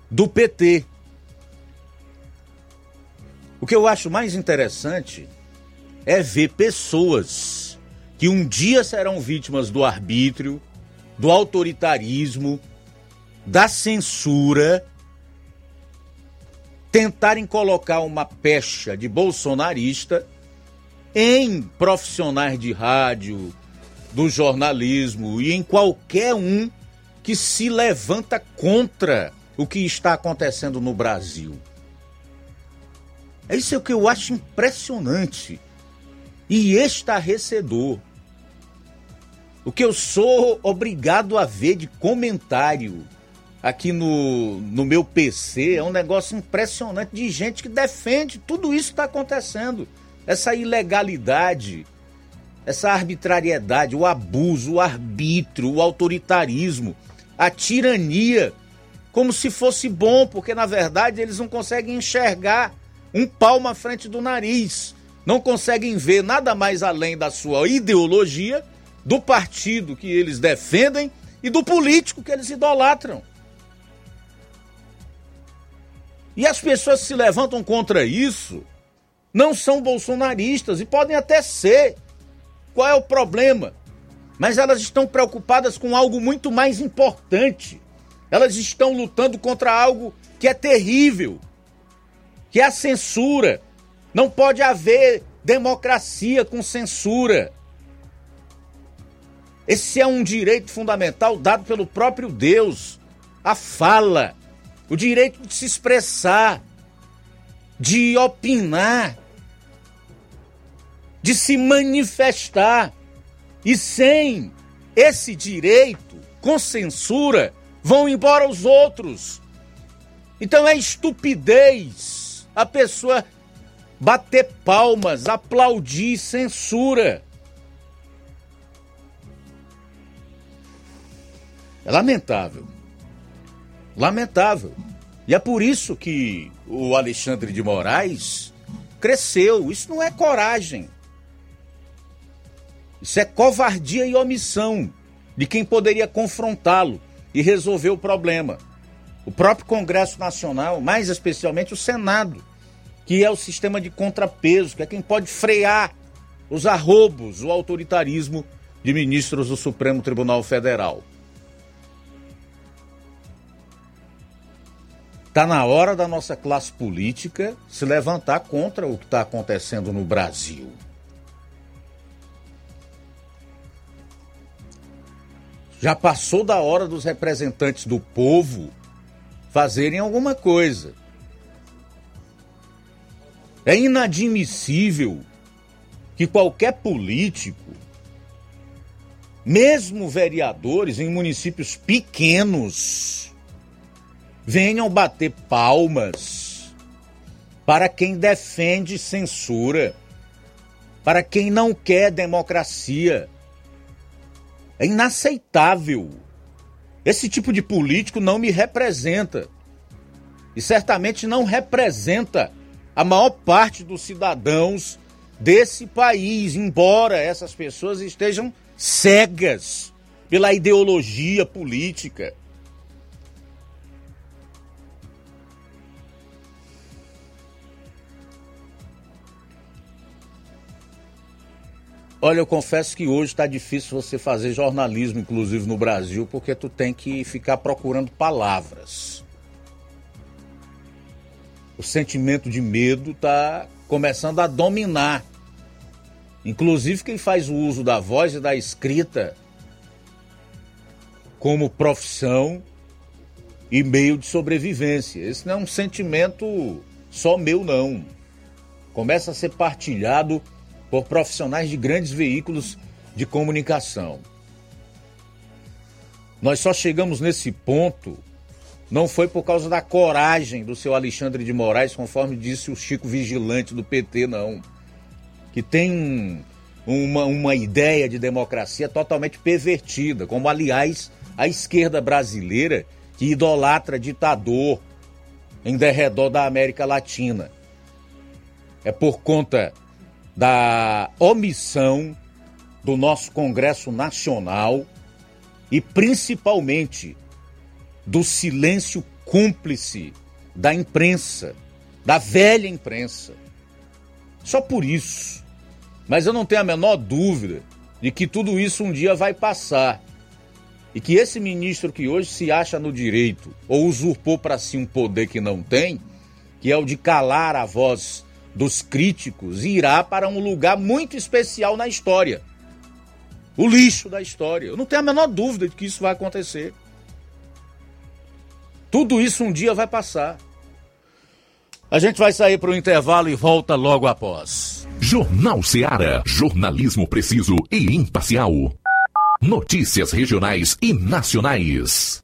do PT. O que eu acho mais interessante é ver pessoas que um dia serão vítimas do arbítrio, do autoritarismo, da censura tentarem colocar uma pecha de bolsonarista em profissionais de rádio, do jornalismo e em qualquer um que se levanta contra o que está acontecendo no Brasil. É isso é que eu acho impressionante e estarrecedor. O que eu sou obrigado a ver de comentário aqui no, no meu PC é um negócio impressionante de gente que defende tudo isso que está acontecendo. Essa ilegalidade, essa arbitrariedade, o abuso, o arbítrio, o autoritarismo, a tirania, como se fosse bom, porque na verdade eles não conseguem enxergar um palmo à frente do nariz, não conseguem ver nada mais além da sua ideologia, do partido que eles defendem e do político que eles idolatram. E as pessoas que se levantam contra isso não são bolsonaristas e podem até ser. Qual é o problema? Mas elas estão preocupadas com algo muito mais importante. Elas estão lutando contra algo que é terrível, que é a censura. Não pode haver democracia com censura. Esse é um direito fundamental dado pelo próprio Deus. A fala o direito de se expressar, de opinar, de se manifestar. E sem esse direito, com censura, vão embora os outros. Então é estupidez a pessoa bater palmas, aplaudir censura. É lamentável. Lamentável. E é por isso que o Alexandre de Moraes cresceu. Isso não é coragem. Isso é covardia e omissão de quem poderia confrontá-lo e resolver o problema. O próprio Congresso Nacional, mais especialmente o Senado, que é o sistema de contrapeso, que é quem pode frear os arrobos, o autoritarismo de ministros do Supremo Tribunal Federal. Está na hora da nossa classe política se levantar contra o que está acontecendo no Brasil. Já passou da hora dos representantes do povo fazerem alguma coisa. É inadmissível que qualquer político, mesmo vereadores em municípios pequenos, venham bater palmas para quem defende censura, para quem não quer democracia. É inaceitável. Esse tipo de político não me representa. E certamente não representa a maior parte dos cidadãos desse país, embora essas pessoas estejam cegas pela ideologia política. Olha, eu confesso que hoje está difícil você fazer jornalismo, inclusive no Brasil, porque tu tem que ficar procurando palavras. O sentimento de medo está começando a dominar. Inclusive quem faz o uso da voz e da escrita como profissão e meio de sobrevivência. Esse não é um sentimento só meu, não. Começa a ser partilhado por profissionais de grandes veículos de comunicação. Nós só chegamos nesse ponto não foi por causa da coragem do seu Alexandre de Moraes, conforme disse o Chico Vigilante do PT, não. Que tem uma, uma ideia de democracia totalmente pervertida, como aliás a esquerda brasileira que idolatra ditador em derredor da América Latina. É por conta da omissão do nosso Congresso Nacional e principalmente do silêncio cúmplice da imprensa, da velha imprensa. Só por isso. Mas eu não tenho a menor dúvida de que tudo isso um dia vai passar. E que esse ministro que hoje se acha no direito ou usurpou para si um poder que não tem, que é o de calar a voz dos críticos irá para um lugar muito especial na história. O lixo da história. Eu não tenho a menor dúvida de que isso vai acontecer. Tudo isso um dia vai passar. A gente vai sair para o intervalo e volta logo após. Jornal Seara. Jornalismo preciso e imparcial. Notícias regionais e nacionais.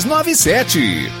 62 3297.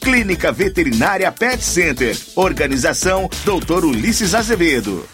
Clínica Veterinária Pet Center. Organização Dr. Ulisses Azevedo.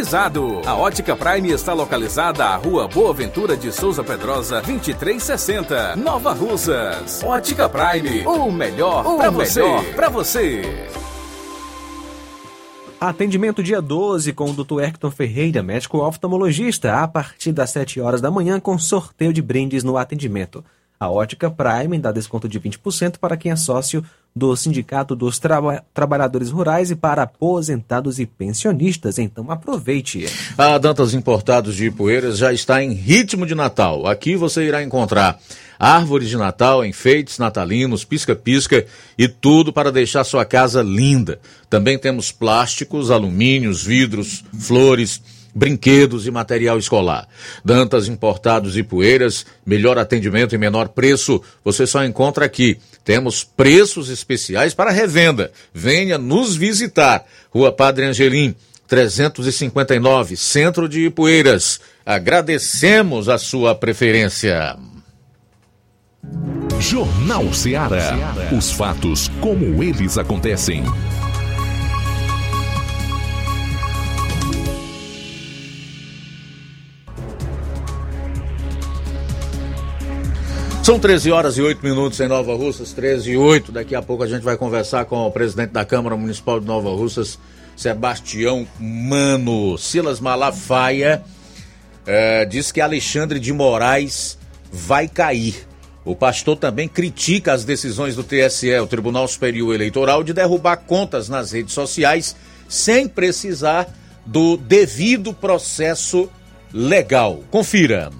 climatizado. A Ótica Prime está localizada à Rua Boa Ventura de Souza Pedrosa, 2360, Nova Russas. Ótica Prime, o melhor para você. Pra você. Atendimento dia 12 com o Dr. Hector Ferreira, médico oftalmologista, a partir das 7 horas da manhã com sorteio de brindes no atendimento. A Ótica Prime dá desconto de 20% para quem é sócio do Sindicato dos Traba Trabalhadores Rurais e para aposentados e pensionistas. Então aproveite. A Dantas Importados de Ipueiras já está em ritmo de Natal. Aqui você irá encontrar árvores de Natal, enfeites natalinos, pisca-pisca e tudo para deixar sua casa linda. Também temos plásticos, alumínios, vidros, flores brinquedos e material escolar. Dantas Importados e Poeiras, melhor atendimento e menor preço, você só encontra aqui. Temos preços especiais para revenda. Venha nos visitar. Rua Padre Angelim, 359, Centro de Ipueiras. Agradecemos a sua preferência. Jornal Ceará. Os fatos como eles acontecem. São 13 horas e 8 minutos em Nova Russas, 13 e 8. Daqui a pouco a gente vai conversar com o presidente da Câmara Municipal de Nova Russas, Sebastião Mano. Silas Malafaia é, diz que Alexandre de Moraes vai cair. O pastor também critica as decisões do TSE, o Tribunal Superior Eleitoral, de derrubar contas nas redes sociais sem precisar do devido processo legal. Confira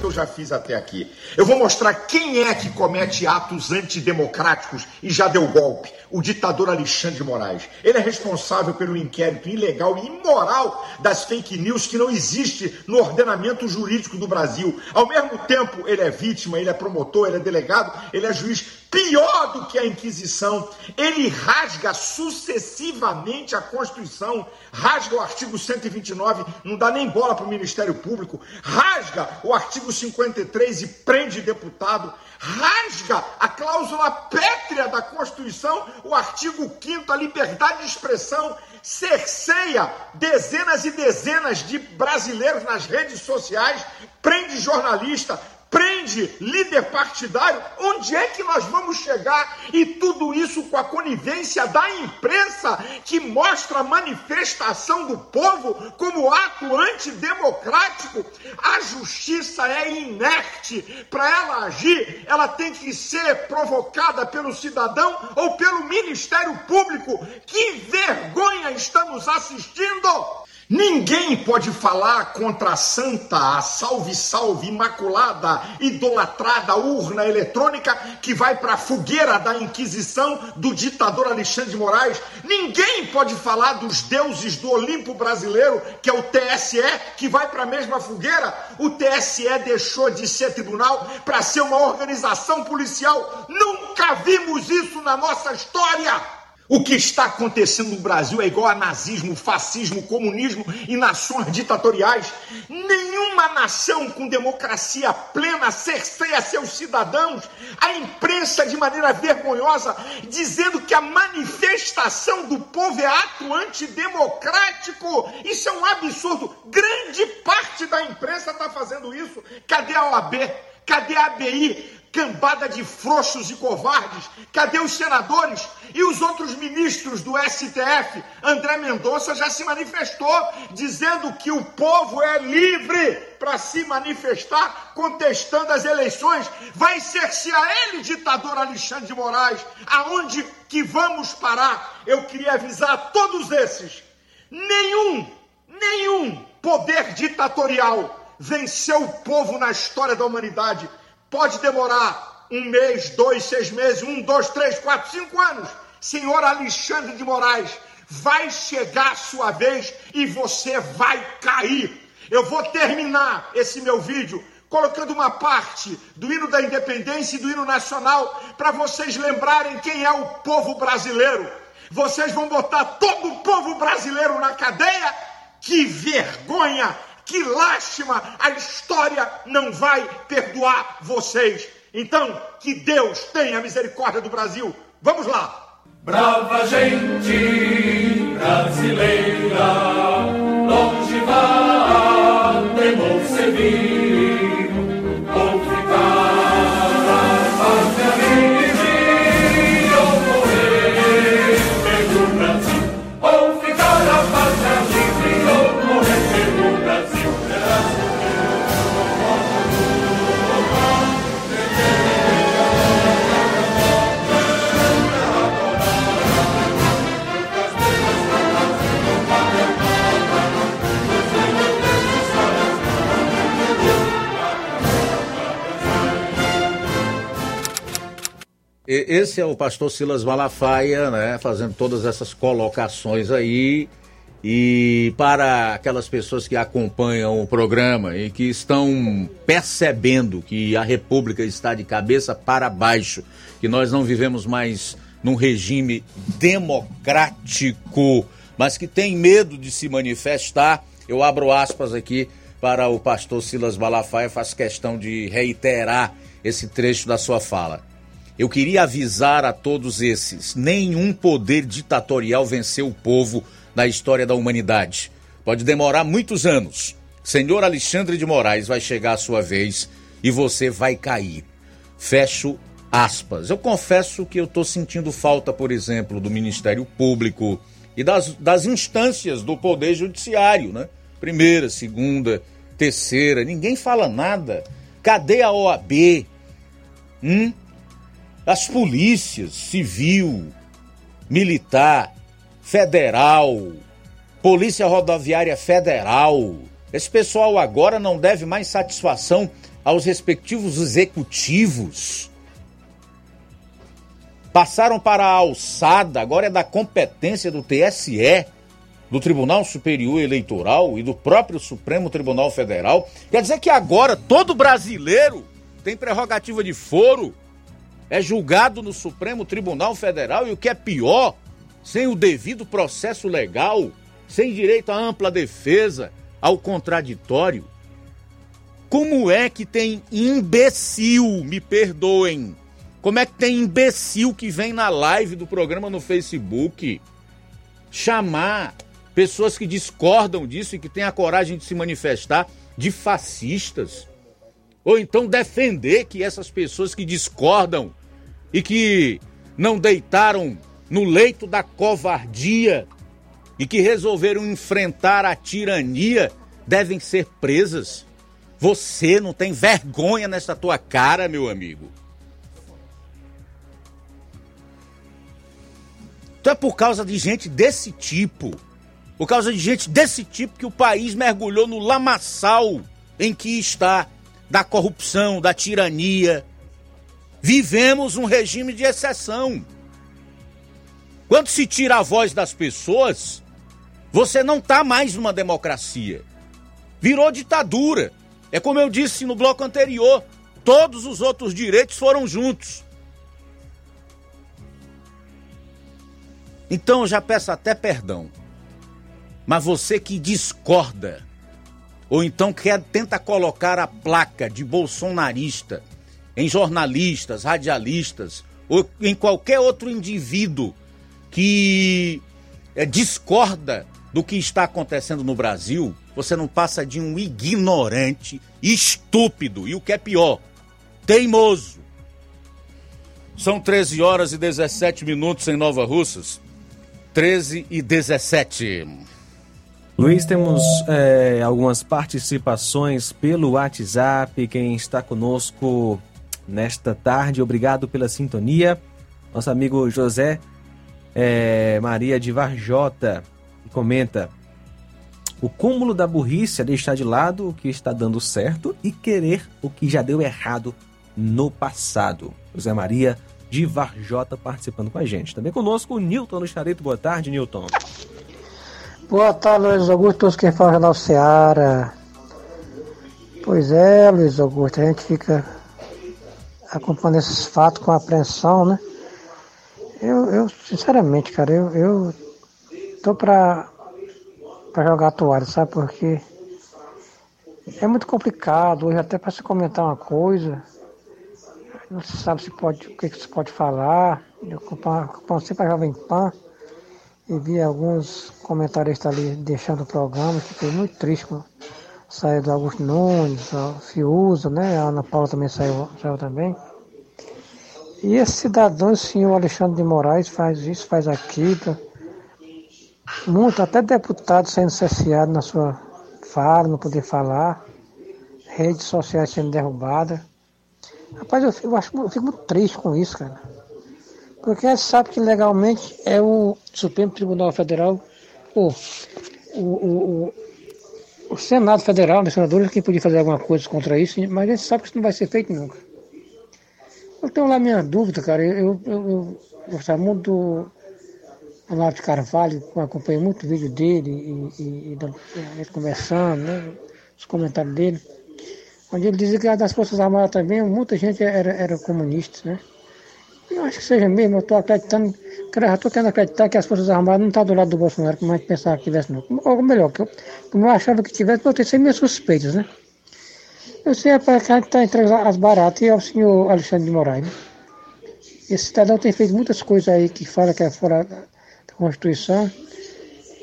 que eu já fiz até aqui. Eu vou mostrar quem é que comete atos antidemocráticos e já deu golpe. O ditador Alexandre de Moraes. Ele é responsável pelo inquérito ilegal e imoral das fake news que não existe no ordenamento jurídico do Brasil. Ao mesmo tempo, ele é vítima, ele é promotor, ele é delegado, ele é juiz pior do que a Inquisição. Ele rasga sucessivamente a Constituição, rasga o artigo 129, não dá nem bola para o Ministério Público, rasga o artigo 53 e prende deputado, rasga a cláusula pétrea da Constituição, o artigo 5 a liberdade de expressão, cerceia dezenas e dezenas de brasileiros nas redes sociais, prende jornalista, prende líder partidário, onde é que nós vamos chegar? E tudo isso com a conivência da imprensa, que mostra a manifestação do povo como ato antidemocrático. A justiça é inerte. Para ela agir, ela tem que ser provocada pelo cidadão ou pelo Ministério Público. Que vergonha estamos assistindo! Ninguém pode falar contra a santa, a salve, salve, imaculada, idolatrada urna eletrônica que vai para a fogueira da Inquisição do ditador Alexandre de Moraes. Ninguém pode falar dos deuses do Olimpo brasileiro, que é o TSE, que vai para a mesma fogueira. O TSE deixou de ser tribunal para ser uma organização policial. Nunca vimos isso na nossa história. O que está acontecendo no Brasil é igual a nazismo, fascismo, comunismo e nações ditatoriais. Nenhuma nação com democracia plena cerceia seus cidadãos. A imprensa, de maneira vergonhosa, dizendo que a manifestação do povo é ato antidemocrático. Isso é um absurdo. Grande parte da imprensa está fazendo isso. Cadê a OAB? Cadê a ABI? Cambada de frouxos e covardes. Cadê os senadores e os outros ministros do STF? André Mendonça já se manifestou dizendo que o povo é livre para se manifestar contestando as eleições. Vai cercear ele, ditador Alexandre de Moraes. Aonde que vamos parar? Eu queria avisar a todos esses. Nenhum, nenhum poder ditatorial venceu o povo na história da humanidade Pode demorar um mês, dois, seis meses, um, dois, três, quatro, cinco anos. Senhor Alexandre de Moraes, vai chegar a sua vez e você vai cair. Eu vou terminar esse meu vídeo colocando uma parte do hino da independência e do hino nacional para vocês lembrarem quem é o povo brasileiro. Vocês vão botar todo o povo brasileiro na cadeia? Que vergonha! Que lástima! A história não vai perdoar vocês. Então, que Deus tenha misericórdia do Brasil. Vamos lá! Brava gente brasileira, longe vá, temor servir. Esse é o pastor Silas Malafaia, né, fazendo todas essas colocações aí. E para aquelas pessoas que acompanham o programa e que estão percebendo que a República está de cabeça para baixo, que nós não vivemos mais num regime democrático, mas que tem medo de se manifestar, eu abro aspas aqui para o pastor Silas Malafaia, faz questão de reiterar esse trecho da sua fala. Eu queria avisar a todos esses: nenhum poder ditatorial venceu o povo na história da humanidade. Pode demorar muitos anos. Senhor Alexandre de Moraes vai chegar a sua vez e você vai cair. Fecho aspas. Eu confesso que eu estou sentindo falta, por exemplo, do Ministério Público e das, das instâncias do Poder Judiciário, né? Primeira, segunda, terceira, ninguém fala nada. Cadê a OAB? Hum? As polícias civil, militar, federal, Polícia Rodoviária Federal. Esse pessoal agora não deve mais satisfação aos respectivos executivos. Passaram para a alçada, agora é da competência do TSE, do Tribunal Superior Eleitoral e do próprio Supremo Tribunal Federal. Quer dizer que agora todo brasileiro tem prerrogativa de foro é julgado no Supremo Tribunal Federal e o que é pior, sem o devido processo legal, sem direito à ampla defesa, ao contraditório. Como é que tem imbecil, me perdoem, como é que tem imbecil que vem na live do programa no Facebook chamar pessoas que discordam disso e que têm a coragem de se manifestar de fascistas? Ou então defender que essas pessoas que discordam e que não deitaram no leito da covardia e que resolveram enfrentar a tirania devem ser presas. Você não tem vergonha nessa tua cara, meu amigo. Então é por causa de gente desse tipo, por causa de gente desse tipo que o país mergulhou no lamaçal em que está da corrupção, da tirania, Vivemos um regime de exceção. Quando se tira a voz das pessoas, você não está mais numa democracia. Virou ditadura. É como eu disse no bloco anterior: todos os outros direitos foram juntos. Então eu já peço até perdão. Mas você que discorda, ou então quer tenta colocar a placa de bolsonarista em jornalistas, radialistas ou em qualquer outro indivíduo que é, discorda do que está acontecendo no Brasil, você não passa de um ignorante, estúpido e o que é pior, teimoso, São 13 horas e 17 minutos em Nova Russas. 13 e 17. Luiz, temos é, algumas participações pelo WhatsApp. Quem está conosco nesta tarde, obrigado pela sintonia. Nosso amigo José é, Maria de Varjota comenta: o cúmulo da burrice é deixar de lado o que está dando certo e querer o que já deu errado no passado. José Maria de Varjota participando com a gente. Também conosco o Nilton no Charito. Boa tarde, Nilton. Boa tarde, Luiz Augusto, todos quem fala Jornal Seara. Pois é, Luiz Augusto, a gente fica acompanhando esses fatos com apreensão, né? Eu, eu sinceramente, cara, eu, eu tô pra para jogar a toalha, sabe? Porque é muito complicado hoje até para se comentar uma coisa. Não se sabe se pode, o que, que se pode falar. Eu acompanho sempre a Jovem Pan e vi alguns comentaristas ali deixando o programa, que foi muito triste com saiu do Augusto Nunes, a Fiuza, né? A Ana Paula também saiu, saiu também. E esse cidadão, esse senhor Alexandre de Moraes, faz isso, faz aquilo muito, até deputado sendo cesseado na sua fala, não poder falar, redes sociais sendo derrubadas. Rapaz, eu, fico, eu, acho, eu fico muito triste com isso, cara. Porque a gente sabe que legalmente é o Supremo Tribunal Federal, o, o, o, o Senado Federal, os senadores, que podia fazer alguma coisa contra isso, mas a gente sabe que isso não vai ser feito nunca. Eu tenho lá minha dúvida, cara. Eu, eu, eu gostava muito do Olavo de Carvalho, acompanhei muito o vídeo dele e, e, e, conversando, né, os comentários dele, onde ele dizia que das Forças Armadas também, muita gente era, era comunista, né? Eu acho que seja mesmo, eu estou acreditando, cara, já estou querendo acreditar que as Forças Armadas não estão tá do lado do Bolsonaro, como a gente pensava que tivesse, não. Ou melhor, que eu, como eu achava que tivesse, eu tenho sempre minhas suspeitas, né? Eu sei que a gente está entre as baratas e é o senhor Alexandre de Moraes, né? Esse cidadão tem feito muitas coisas aí que fala que é fora Constituição.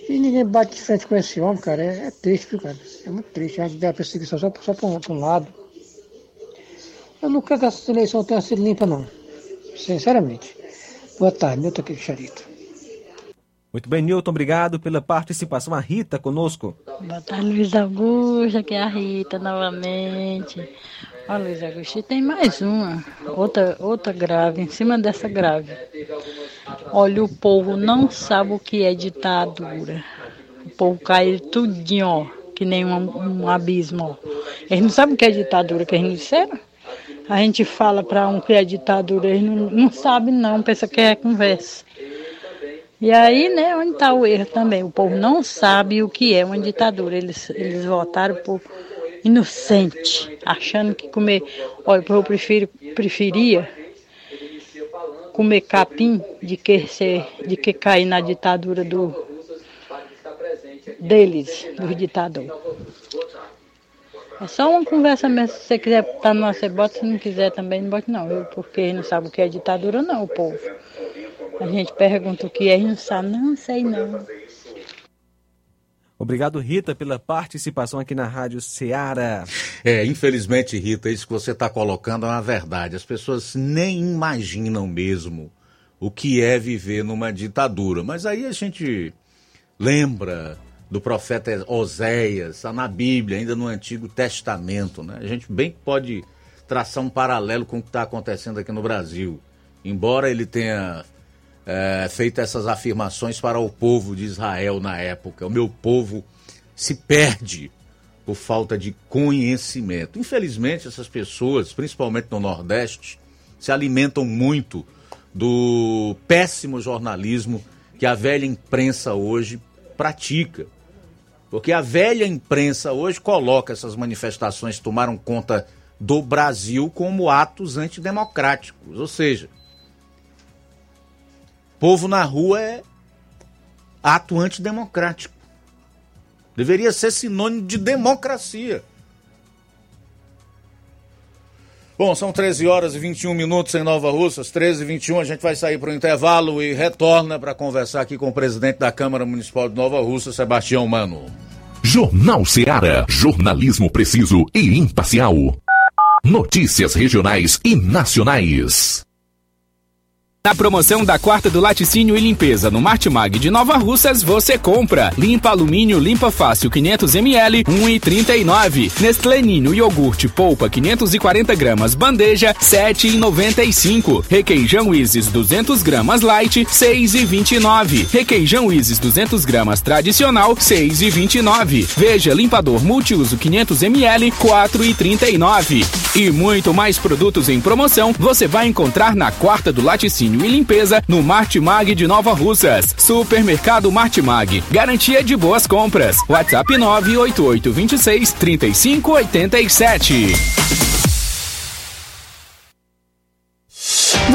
E ninguém bate de frente com esse homem, cara. É, é triste, viu, cara? É muito triste. A gente vê a perseguição só, só para um, um, lado. Eu não quero que essa eleição tenha sido limpa, não. Sinceramente. Boa tarde, Nilton aqui Charito. Muito bem, Nilton, obrigado pela participação. A Rita conosco. Boa tarde, Luiz Augusto, aqui é a Rita novamente. Ó, Luiz Augusto, tem mais uma, outra, outra grave, em cima dessa grave. Olha, o povo não sabe o que é ditadura. O povo cai tudinho, ó, que nem um, um abismo, ó. Eles não sabem o que é ditadura, que eles não disseram. A gente fala para um que é ditadura, eles não, não sabem não, pensa que é conversa. E aí, né, onde está o erro também? O povo não sabe o que é uma ditadura. Eles, eles votaram por inocente, achando que comer. Olha, eu prefiro, preferia comer capim de que, ser, de que cair na ditadura do, deles, dos ditadores. É só uma conversa mesmo. Se você quiser estar numa, você bota. Se não quiser também, não bote não. Eu, porque não sabe o que é ditadura, não, o povo. A gente pergunta o que é e não sabe. Não sei não. Obrigado, Rita, pela participação aqui na Rádio Ceará. É, infelizmente, Rita, isso que você está colocando é uma verdade. As pessoas nem imaginam mesmo o que é viver numa ditadura. Mas aí a gente lembra do profeta Oséias, está na Bíblia, ainda no Antigo Testamento. Né? A gente bem pode traçar um paralelo com o que está acontecendo aqui no Brasil. Embora ele tenha é, feito essas afirmações para o povo de Israel na época. O meu povo se perde por falta de conhecimento. Infelizmente, essas pessoas, principalmente no Nordeste, se alimentam muito do péssimo jornalismo que a velha imprensa hoje pratica. Porque a velha imprensa hoje coloca essas manifestações que tomaram conta do Brasil como atos antidemocráticos. Ou seja, Povo na rua é ato antidemocrático. Deveria ser sinônimo de democracia. Bom, são 13 horas e 21 minutos em Nova Russas, 13 e 21. A gente vai sair para o intervalo e retorna para conversar aqui com o presidente da Câmara Municipal de Nova Russa, Sebastião Mano. Jornal Seara. Jornalismo preciso e imparcial. Notícias regionais e nacionais. Na promoção da quarta do laticínio e limpeza no Martimag de Nova Russas, você compra limpa alumínio limpa fácil 500 ml 1,39. Nestlé Ninho iogurte polpa 540 gramas bandeja 7,95. Requeijão Isis 200 gramas light 6,29. Requeijão Isis 200 gramas tradicional 6,29. Veja limpador multiuso 500 ml 4,39. E muito mais produtos em promoção você vai encontrar na quarta do laticínio e limpeza no Martimag de Nova Russas. Supermercado Martimag. Garantia de boas compras. WhatsApp 98826 3587.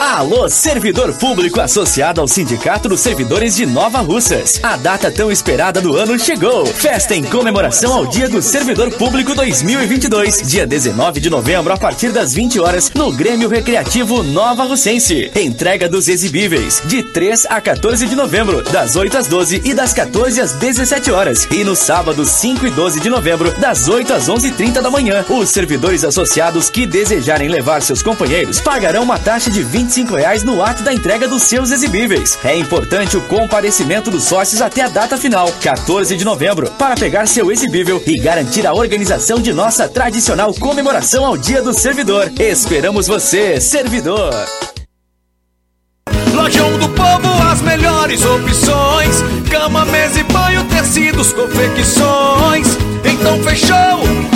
Alô, servidor público associado ao Sindicato dos Servidores de Nova Russas. A data tão esperada do ano chegou. Festa em comemoração ao Dia do Servidor Público 2022, dia 19 de novembro, a partir das 20 horas, no Grêmio Recreativo Nova Russense. Entrega dos exibíveis, de 3 a 14 de novembro, das 8 às 12 e das 14 às 17 horas. E no sábado, 5 e 12 de novembro, das 8 às 11h30 da manhã. Os servidores associados que desejarem levar seus companheiros pagarão uma taxa de 25 reais no ato da entrega dos seus exibíveis. É importante o comparecimento dos sócios até a data final, 14 de novembro, para pegar seu exibível e garantir a organização de nossa tradicional comemoração ao Dia do Servidor. Esperamos você, servidor! Lojão do Povo, as melhores opções: cama, mesa e banho, tecidos, confecções. Então fechou,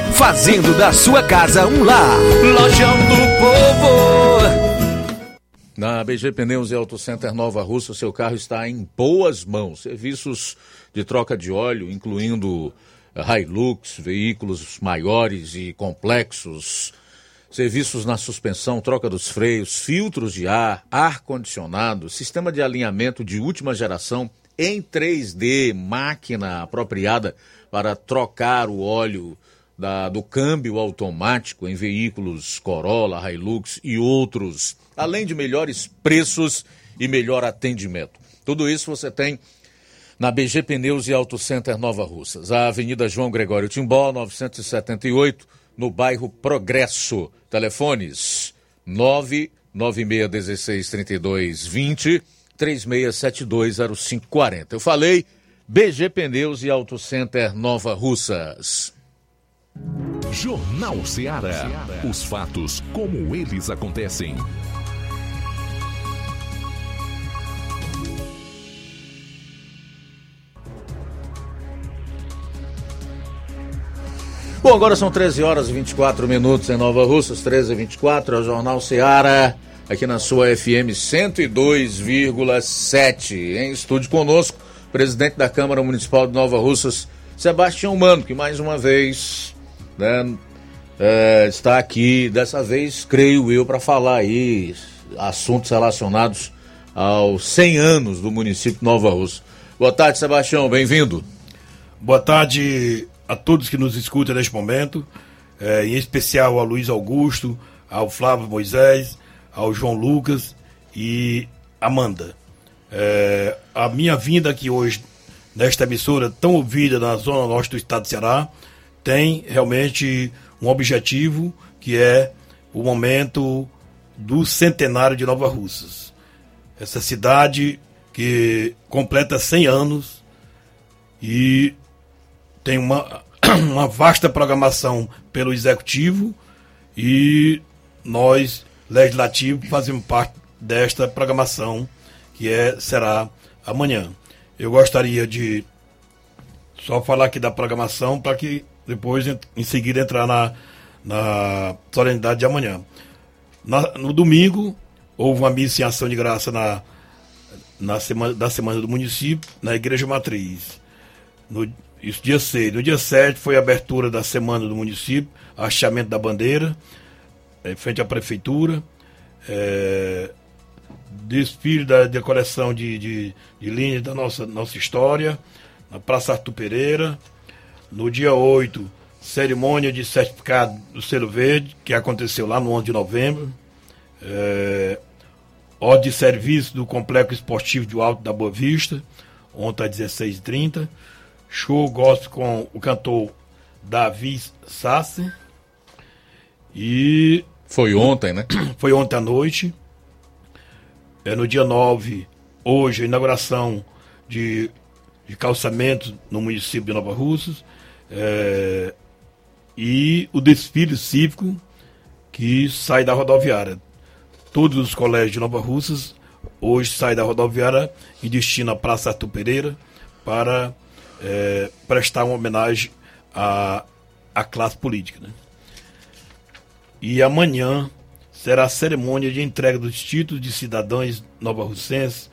fazendo da sua casa um lar. Lojão do Povo. Na BG Pneus e Auto Center Nova Russa, seu carro está em boas mãos. Serviços de troca de óleo, incluindo Hilux, veículos maiores e complexos, serviços na suspensão, troca dos freios, filtros de ar, ar-condicionado, sistema de alinhamento de última geração em 3D, máquina apropriada para trocar o óleo da, do câmbio automático em veículos Corolla, Hilux e outros, além de melhores preços e melhor atendimento. Tudo isso você tem na BG Pneus e Auto Center Nova Russas, a Avenida João Gregório Timbó, 978, no bairro Progresso. Telefones 996163220, 36720540. Eu falei BG Pneus e Auto Center Nova Russas. Jornal Ceará. Os fatos como eles acontecem. Bom, agora são 13 horas e 24 minutos em Nova Russas, 13 e 24, é o Jornal Ceará, aqui na sua FM 102,7. Em estúdio conosco, presidente da Câmara Municipal de Nova Russas, Sebastião Mano, que mais uma vez né, é, está aqui, dessa vez, creio eu, para falar aí assuntos relacionados aos 100 anos do município de Nova Russa. Boa tarde, Sebastião, bem-vindo. Boa tarde a todos que nos escutam neste momento, é, em especial ao Luiz Augusto, ao Flávio Moisés, ao João Lucas e Amanda. É, a minha vinda aqui hoje, nesta emissora tão ouvida na zona norte do estado de Ceará, tem realmente um objetivo que é o momento do centenário de Nova Russas. Essa cidade que completa 100 anos e tem uma, [clears throat] uma vasta programação pelo executivo e nós, legislativo, fazemos parte desta programação que é, será amanhã. Eu gostaria de só falar aqui da programação para que depois, em seguida, entrar na, na solenidade de amanhã. Na, no domingo, houve uma missa em ação de graça na, na semana, da Semana do Município, na Igreja Matriz. No, isso dia 6. No dia 7 foi a abertura da Semana do Município, achamento da bandeira, em frente à Prefeitura. É, desfile da decoração de, de, de linhas da nossa, nossa história, na Praça Arthur Pereira. No dia 8, cerimônia de certificado do selo verde, que aconteceu lá no 11 de novembro. É, ordem de serviço do Complexo Esportivo de Alto da Boa Vista, ontem às 16h30. Show gospel com o cantor Davi Sassi. E. Foi ontem, né? [coughs] Foi ontem à noite. É no dia 9, hoje, a inauguração de, de calçamento no município de Nova Russas. É, e o desfile cívico que sai da rodoviária. Todos os colégios de Nova Russas hoje saem da rodoviária e destinam a Praça Arthur Pereira para é, prestar uma homenagem à, à classe política. Né? E amanhã será a cerimônia de entrega dos títulos de cidadãos nova-russenses,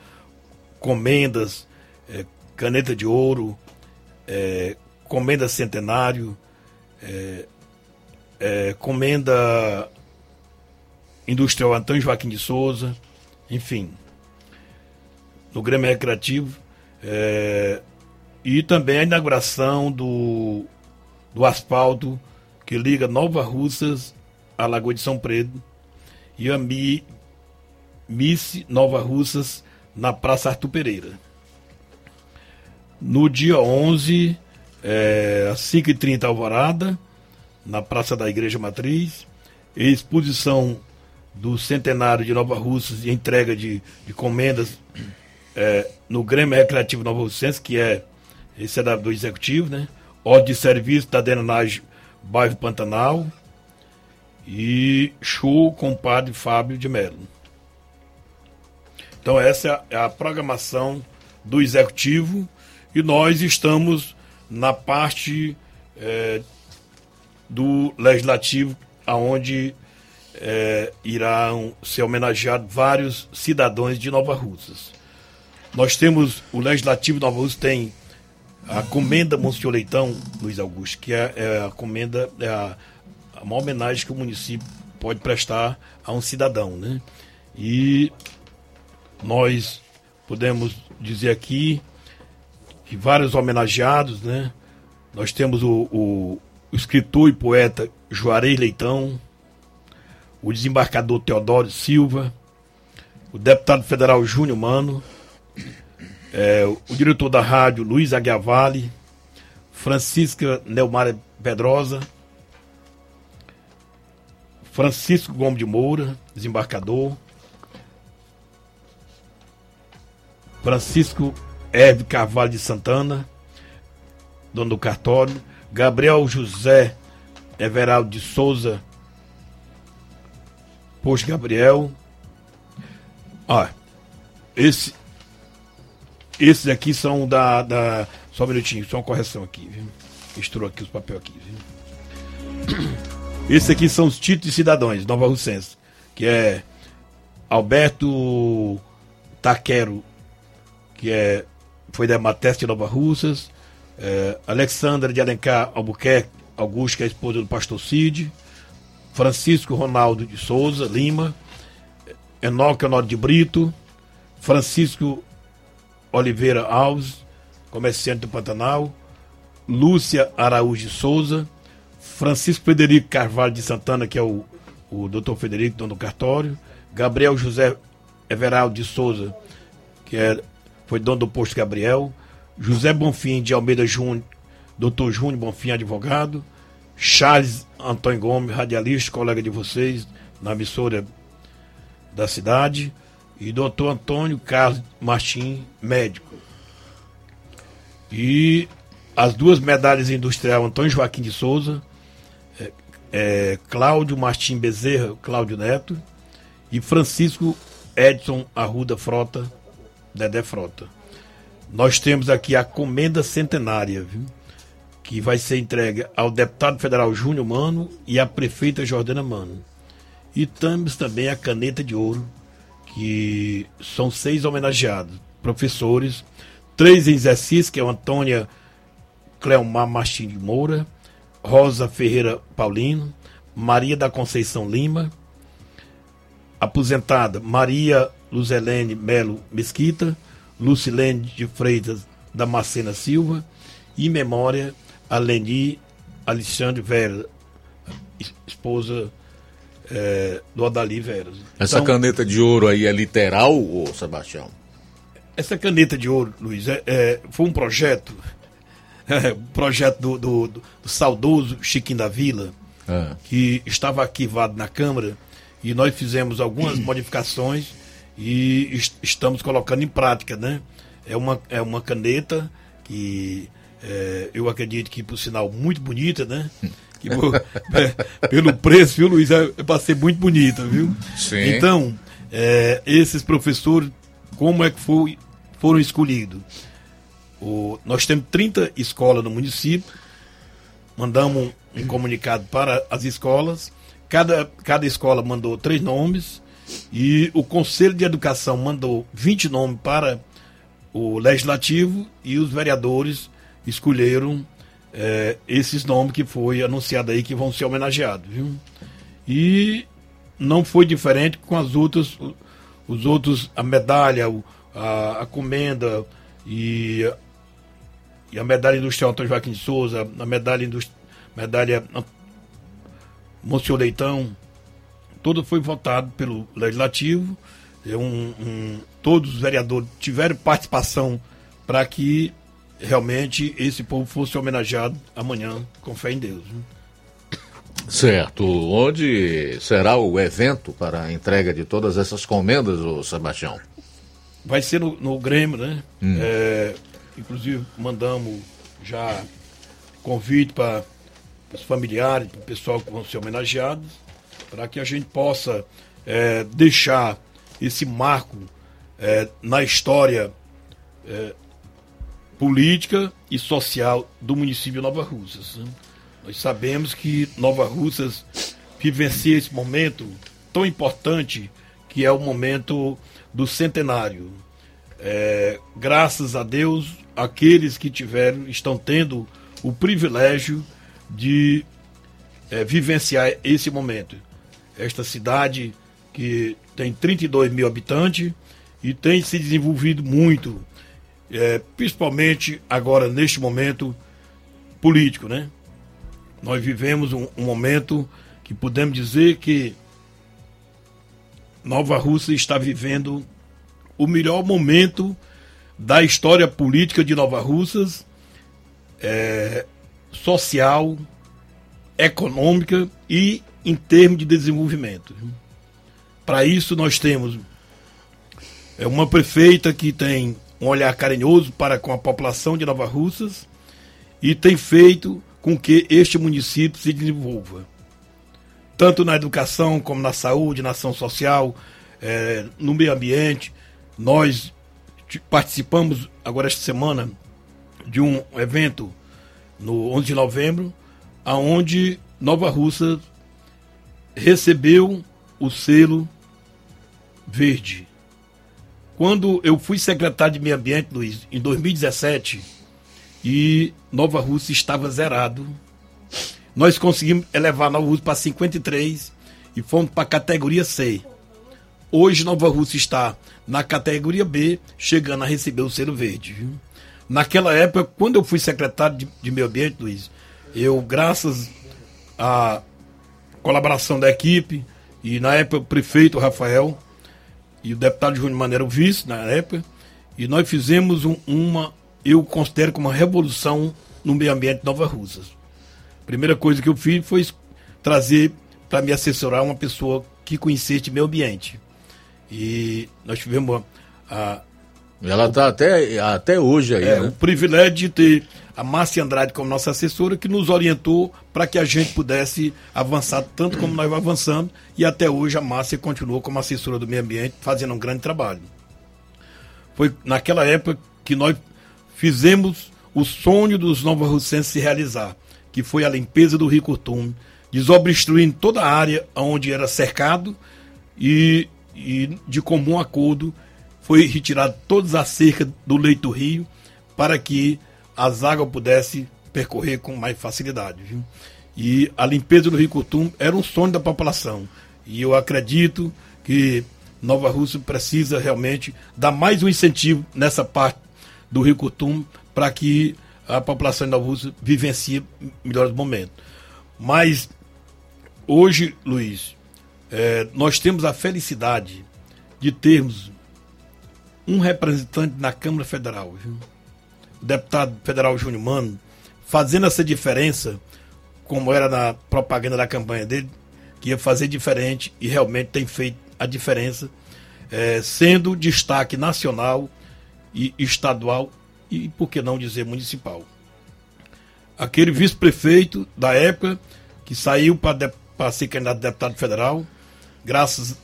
comendas, é, caneta de ouro, é, comenda centenário, é, é, comenda industrial Antônio Joaquim de Souza, enfim, no Grêmio Recreativo. É, e também a inauguração do, do asfalto que liga Nova Russas à Lagoa de São Pedro e a Mi, Miss Nova Russas na Praça Arthur Pereira. No dia 11, é, às 5h30 Alvorada, na Praça da Igreja Matriz, exposição do centenário de Nova Russas e entrega de, de comendas é, no Grêmio Recreativo Nova Russense, que é esse é da, do Executivo, né? Ordem de serviço da drenagem bairro Pantanal e show com o padre Fábio de Mello. Então essa é a programação do Executivo e nós estamos na parte é, do Legislativo, aonde é, irão ser homenageados vários cidadãos de Nova Russas. Nós temos, o Legislativo de Nova Russas tem a comenda Monsenhor Leitão, Luiz Augusto, que é, é a comenda, é a, a maior homenagem que o município pode prestar a um cidadão, né? E nós podemos dizer aqui que vários homenageados, né? Nós temos o, o, escritor e poeta Juarez Leitão, o desembarcador Teodoro Silva, o deputado federal Júnior Mano, é, o diretor da rádio Luiz Aguiavale, Francisca Neumar Pedrosa, Francisco Gomes de Moura, desembarcador, Francisco Herve Carvalho de Santana, dono do cartório, Gabriel José Everaldo de Souza, Posto Gabriel. Ó, esse, esses aqui são da, da. Só um minutinho, só uma correção aqui, viu? Misturou aqui os papéis aqui, viu? [clears throat] Esses aqui são os títulos de cidadãos, Nova Russense, que é Alberto Taquero, que é, foi da Mateste Nova Russas, é, Alexandra de Alencar Albuquerque Augusto, que é a esposa do pastor Cid, Francisco Ronaldo de Souza Lima, Enoque Honório de Brito, Francisco Oliveira Alves, comerciante do Pantanal, Lúcia Araújo de Souza, Francisco Federico Carvalho de Santana, que é o, o doutor Federico, dono do cartório, Gabriel José Everaldo de Souza, que é, foi dono do posto Gabriel, José Bonfim de Almeida Júnior, doutor Júnior Bonfim, advogado, Charles Antônio Gomes, radialista, colega de vocês, na emissora da cidade, e doutor Antônio Carlos Martim, médico. E as duas medalhas industrial Antônio Joaquim de Souza, é, é, Cláudio Martim Bezerra, Cláudio Neto, e Francisco Edson Arruda Frota, Dedé Frota. Nós temos aqui a comenda centenária, viu? que vai ser entregue ao deputado federal Júnior Mano e à prefeita Jordana Mano. E temos também a caneta de ouro, que são seis homenageados, professores, três em exercício, que é Antônia Cleomar Martins de Moura, Rosa Ferreira Paulino, Maria da Conceição Lima, aposentada Maria Luzelene Melo Mesquita, Lucilene de Freitas Damascena Silva e memória a Leni Alexandre Vera, esposa é, do Adali Veras. Essa então, caneta de ouro aí é literal, ô Sebastião? Essa caneta de ouro, Luiz, é, é foi um projeto, [laughs] é, projeto do, do, do, do, saudoso Chiquinho da Vila, ah. que estava arquivado na Câmara, e nós fizemos algumas modificações e est estamos colocando em prática, né? É uma, é uma caneta que é, eu acredito que, por sinal, muito bonita, né? Que, [laughs] é, pelo preço, viu, Luiz? É, é para ser muito bonita, viu? Sim. Então, é, esses professores, como é que foi, foram escolhidos? O, nós temos 30 escolas no município, mandamos um, um comunicado para as escolas, cada, cada escola mandou três nomes, e o Conselho de Educação mandou 20 nomes para o Legislativo e os vereadores escolheram é, esses nomes que foi anunciado aí que vão ser homenageados, viu? E não foi diferente com as outras, os outros, a medalha, a, a comenda e, e a medalha industrial Antônio Joaquim de Souza, a medalha medalha Monsenhor Leitão, todo foi votado pelo Legislativo, é um, um, todos os vereadores tiveram participação para que realmente esse povo fosse homenageado amanhã, com fé em Deus. Certo. Onde será o evento para a entrega de todas essas comendas, ô Sebastião? Vai ser no, no Grêmio, né? Hum. É, inclusive, mandamos já convite para os familiares, para o pessoal que vão ser homenageados, para que a gente possa é, deixar esse marco é, na história é, política e social do município de Nova Russas. Né? Nós sabemos que Nova Russas vivencia esse momento tão importante que é o momento do centenário. É, graças a Deus, aqueles que tiveram estão tendo o privilégio de é, vivenciar esse momento. Esta cidade que tem 32 mil habitantes e tem se desenvolvido muito é, principalmente agora neste momento político, né? Nós vivemos um, um momento que podemos dizer que Nova Rússia está vivendo o melhor momento da história política de Nova Russas, é, social, econômica e em termos de desenvolvimento. Para isso nós temos é uma prefeita que tem um olhar carinhoso para com a população de Nova Russas e tem feito com que este município se desenvolva. Tanto na educação, como na saúde, na ação social, é, no meio ambiente. Nós participamos agora esta semana de um evento no 11 de novembro, aonde Nova Russa recebeu o selo verde quando eu fui secretário de Meio Ambiente, Luiz, em 2017, e Nova Rússia estava zerado, nós conseguimos elevar Nova Rússia para 53 e fomos para a categoria C. Hoje Nova Rússia está na categoria B, chegando a receber o selo verde. Viu? Naquela época, quando eu fui secretário de, de Meio Ambiente, Luiz, eu, graças à colaboração da equipe, e na época o prefeito Rafael, e o deputado Júnior Maneiro vice na época, e nós fizemos um, uma, eu considero como uma revolução no meio ambiente de Nova Russas. primeira coisa que eu fiz foi trazer para me assessorar uma pessoa que conhecesse meio ambiente. E nós tivemos a. Ela está até, até hoje aí. É, né? o privilégio de ter a Márcia Andrade como nossa assessora, que nos orientou para que a gente pudesse avançar tanto como nós avançamos. E até hoje a Márcia continuou como assessora do meio ambiente, fazendo um grande trabalho. Foi naquela época que nós fizemos o sonho dos Nova Russenses se realizar, que foi a limpeza do Rio Curtume, desobstruindo toda a área onde era cercado e, e de comum acordo foi retirado todas as cercas do leito do rio para que as águas pudessem percorrer com mais facilidade. Viu? E a limpeza do Rio Curtum era um sonho da população. E eu acredito que Nova Rússia precisa realmente dar mais um incentivo nessa parte do Rio Curtum para que a população de Nova Rússia vivencie melhores momentos. Mas hoje, Luiz, é, nós temos a felicidade de termos um representante na Câmara Federal, viu? o deputado federal Júnior Mano, fazendo essa diferença, como era na propaganda da campanha dele, que ia fazer diferente e realmente tem feito a diferença, é, sendo destaque nacional e estadual e, por que não dizer, municipal. Aquele vice-prefeito da época que saiu para ser candidato a deputado federal, graças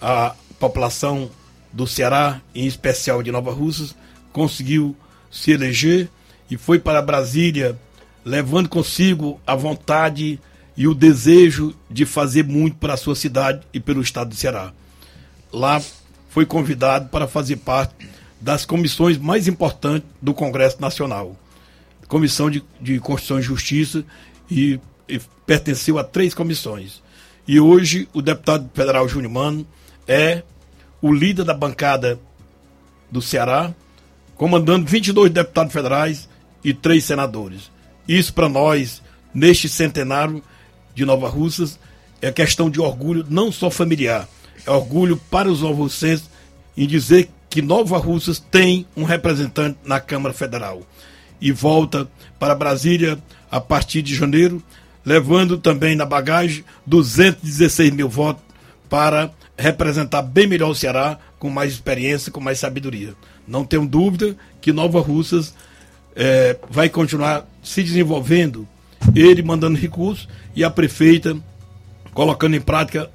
à população do Ceará, em especial de Nova Russas, conseguiu se eleger e foi para Brasília levando consigo a vontade e o desejo de fazer muito para a sua cidade e pelo estado do Ceará. Lá foi convidado para fazer parte das comissões mais importantes do Congresso Nacional. Comissão de, de Constituição e Justiça e, e pertenceu a três comissões. E hoje o deputado federal Júnior Mano é o líder da bancada do Ceará, comandando 22 deputados federais e três senadores. Isso para nós, neste centenário de Nova Russas, é questão de orgulho não só familiar, é orgulho para os novossenses em dizer que Nova Russas tem um representante na Câmara Federal e volta para Brasília a partir de janeiro, levando também na bagagem 216 mil votos para representar bem melhor o Ceará, com mais experiência, com mais sabedoria. Não tenho dúvida que Nova Russas é, vai continuar se desenvolvendo, ele mandando recursos e a prefeita colocando em prática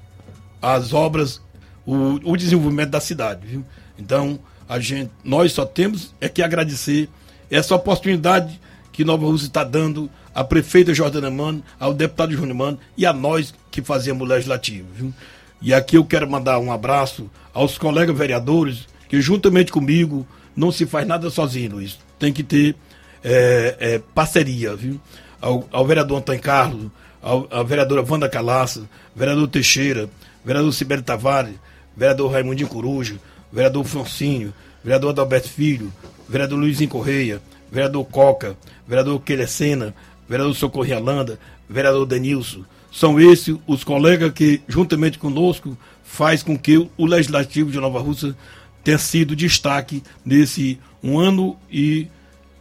as obras, o, o desenvolvimento da cidade. Viu? Então, a gente, nós só temos é que agradecer essa oportunidade que Nova Rússia está dando à prefeita Jordana Mano, ao deputado Júnior Mano e a nós que fazemos o legislativo. Viu? E aqui eu quero mandar um abraço aos colegas vereadores que, juntamente comigo, não se faz nada sozinho, Luiz. Tem que ter é, é, parceria, viu? Ao, ao, vereador Antônio Carlos, ao, à vereadora Wanda Calaça, vereador Teixeira, vereador Sibeli Tavares, vereador Raimundinho Coruja, vereador Francinho, vereador Adalberto Filho, vereador Luizinho Correia, vereador Coca, vereador Quelecena, vereador Socorro Alanda, vereador Denilson, são esses os colegas que, juntamente conosco, faz com que o Legislativo de Nova Rússia tenha sido destaque nesse um ano e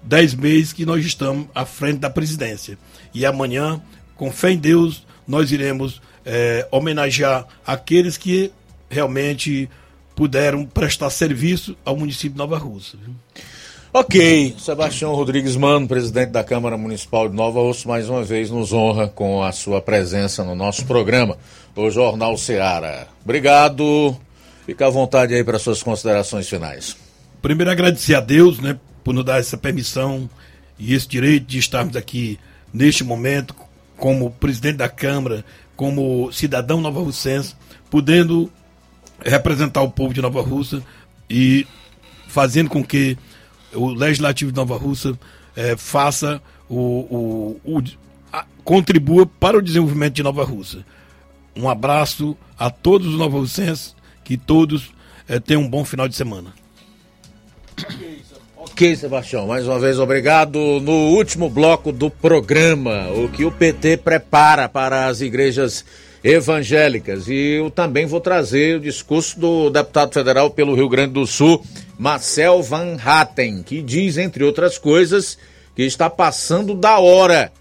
dez meses que nós estamos à frente da presidência. E amanhã, com fé em Deus, nós iremos é, homenagear aqueles que realmente puderam prestar serviço ao município de Nova Rússia. Ok, Sebastião Rodrigues Mano, presidente da Câmara Municipal de Nova Osso, mais uma vez nos honra com a sua presença no nosso programa, o Jornal Seara. Obrigado. Fica à vontade aí para suas considerações finais. Primeiro agradecer a Deus, né, por nos dar essa permissão e esse direito de estarmos aqui neste momento como presidente da Câmara, como cidadão nova russense, podendo representar o povo de Nova Rússia e fazendo com que o Legislativo de Nova Rússia é, faça o, o, o a, contribua para o desenvolvimento de Nova Rússia. Um abraço a todos os nova russenses, que todos é, tenham um bom final de semana. Ok, Sebastião, mais uma vez obrigado. No último bloco do programa, o que o PT prepara para as igrejas evangélicas. E eu também vou trazer o discurso do deputado federal pelo Rio Grande do Sul, Marcel Van Hatten, que diz, entre outras coisas, que está passando da hora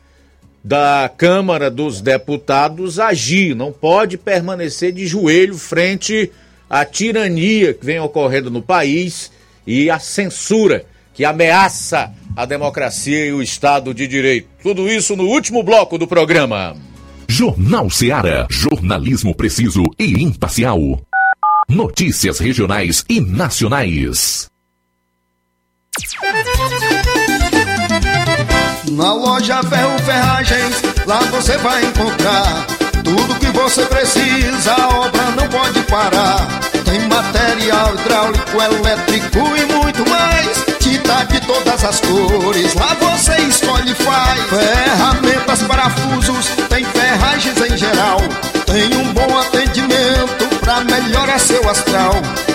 da Câmara dos Deputados agir, não pode permanecer de joelho frente à tirania que vem ocorrendo no país e a censura que ameaça a democracia e o Estado de Direito. Tudo isso no último bloco do programa. Jornal Seara. Jornalismo preciso e imparcial. Notícias regionais e nacionais. Na loja Ferro Ferragens, lá você vai encontrar tudo que você precisa, a obra não pode parar. Tem material hidráulico, elétrico e muito mais. Tinta de todas as cores, lá você escolhe e faz. Ferramentas, parafusos, tem ferragens em geral. Tem um bom atendimento pra melhorar seu astral.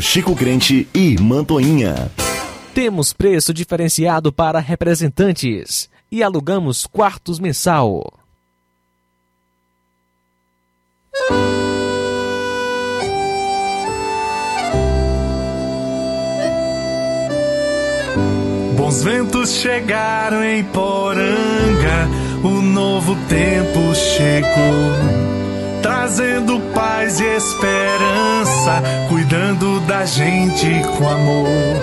Chico Crente e Mantoinha. Temos preço diferenciado para representantes e alugamos quartos mensal. Bons ventos chegaram em Poranga, o novo tempo chegou trazendo paz e esperança, cuidando da gente com amor.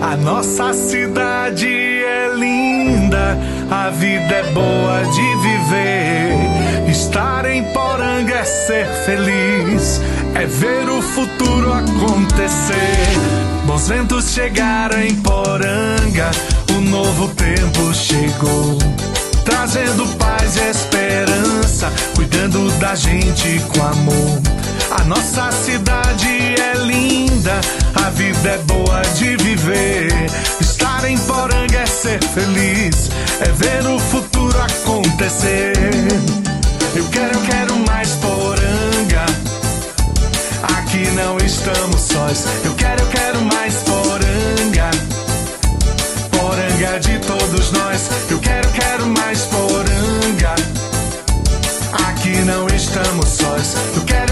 A nossa cidade é linda, a vida é boa de viver. Estar em Poranga é ser feliz, é ver o futuro acontecer. Bons ventos chegaram em Poranga, o novo tempo chegou trazendo paz e esperança, cuidando da gente com amor. A nossa cidade é linda, a vida é boa de viver. Estar em Poranga é ser feliz, é ver o futuro acontecer. Eu quero, eu quero mais Poranga. Aqui não estamos sós. Eu quero, eu quero mais Poranga. Poranga de todos nós. Eu quero, quero mais Poranga. Aqui não estamos sós. Eu quero,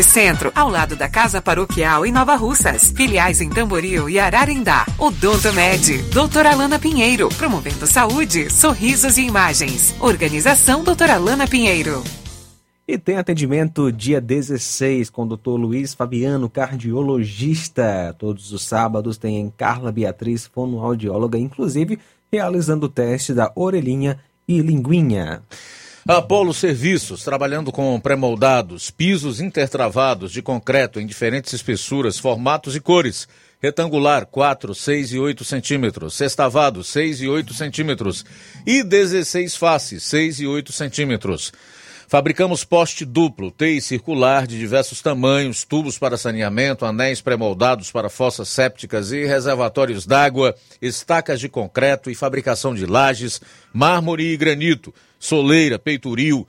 Centro, ao lado da Casa Paroquial em Nova Russas. Filiais em Tamboril e Ararindá. Odonto Med, doutora Alana Pinheiro, promovendo saúde, sorrisos e imagens. Organização doutora Alana Pinheiro. E tem atendimento dia 16 com o doutor Luiz Fabiano, cardiologista. Todos os sábados tem Carla Beatriz, fonoaudióloga, inclusive realizando o teste da orelhinha e linguinha. Apolo Serviços, trabalhando com pré-moldados, pisos intertravados de concreto em diferentes espessuras, formatos e cores. Retangular, 4, 6 e 8 centímetros. Sextavado, 6 e 8 centímetros. E 16 faces, 6 e 8 centímetros. Fabricamos poste duplo, T circular de diversos tamanhos, tubos para saneamento, anéis pré-moldados para fossas sépticas e reservatórios d'água, estacas de concreto e fabricação de lajes, mármore e granito, soleira, peitoril,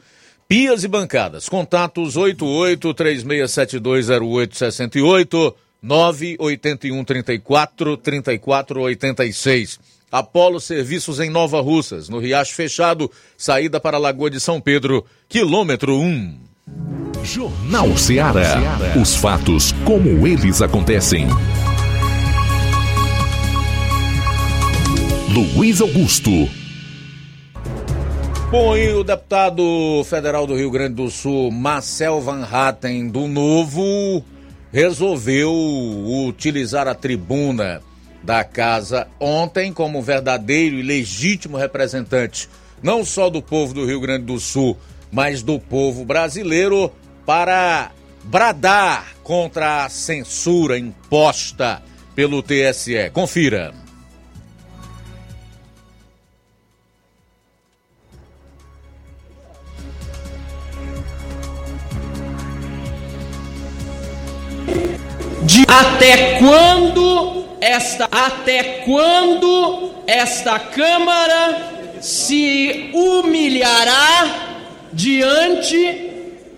pias e bancadas. Contatos 88 36720868 981 34 34 86. Apolo Serviços em Nova Russas, no Riacho Fechado, saída para a Lagoa de São Pedro, quilômetro 1. Jornal Ceará. Os fatos como eles acontecem. Luiz Augusto. Bom, e o deputado federal do Rio Grande do Sul, Marcel Van Hatten, do Novo, resolveu utilizar a tribuna da casa ontem como verdadeiro e legítimo representante, não só do povo do Rio Grande do Sul, mas do povo brasileiro, para bradar contra a censura imposta pelo TSE. Confira. De até quando esta até quando esta Câmara se humilhará diante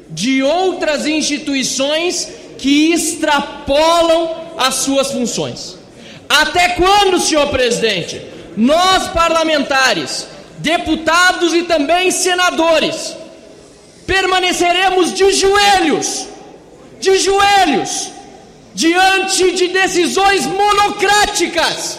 de outras instituições que extrapolam as suas funções? Até quando, senhor presidente, nós parlamentares, deputados e também senadores, permaneceremos de joelhos, de joelhos, diante de decisões monocráticas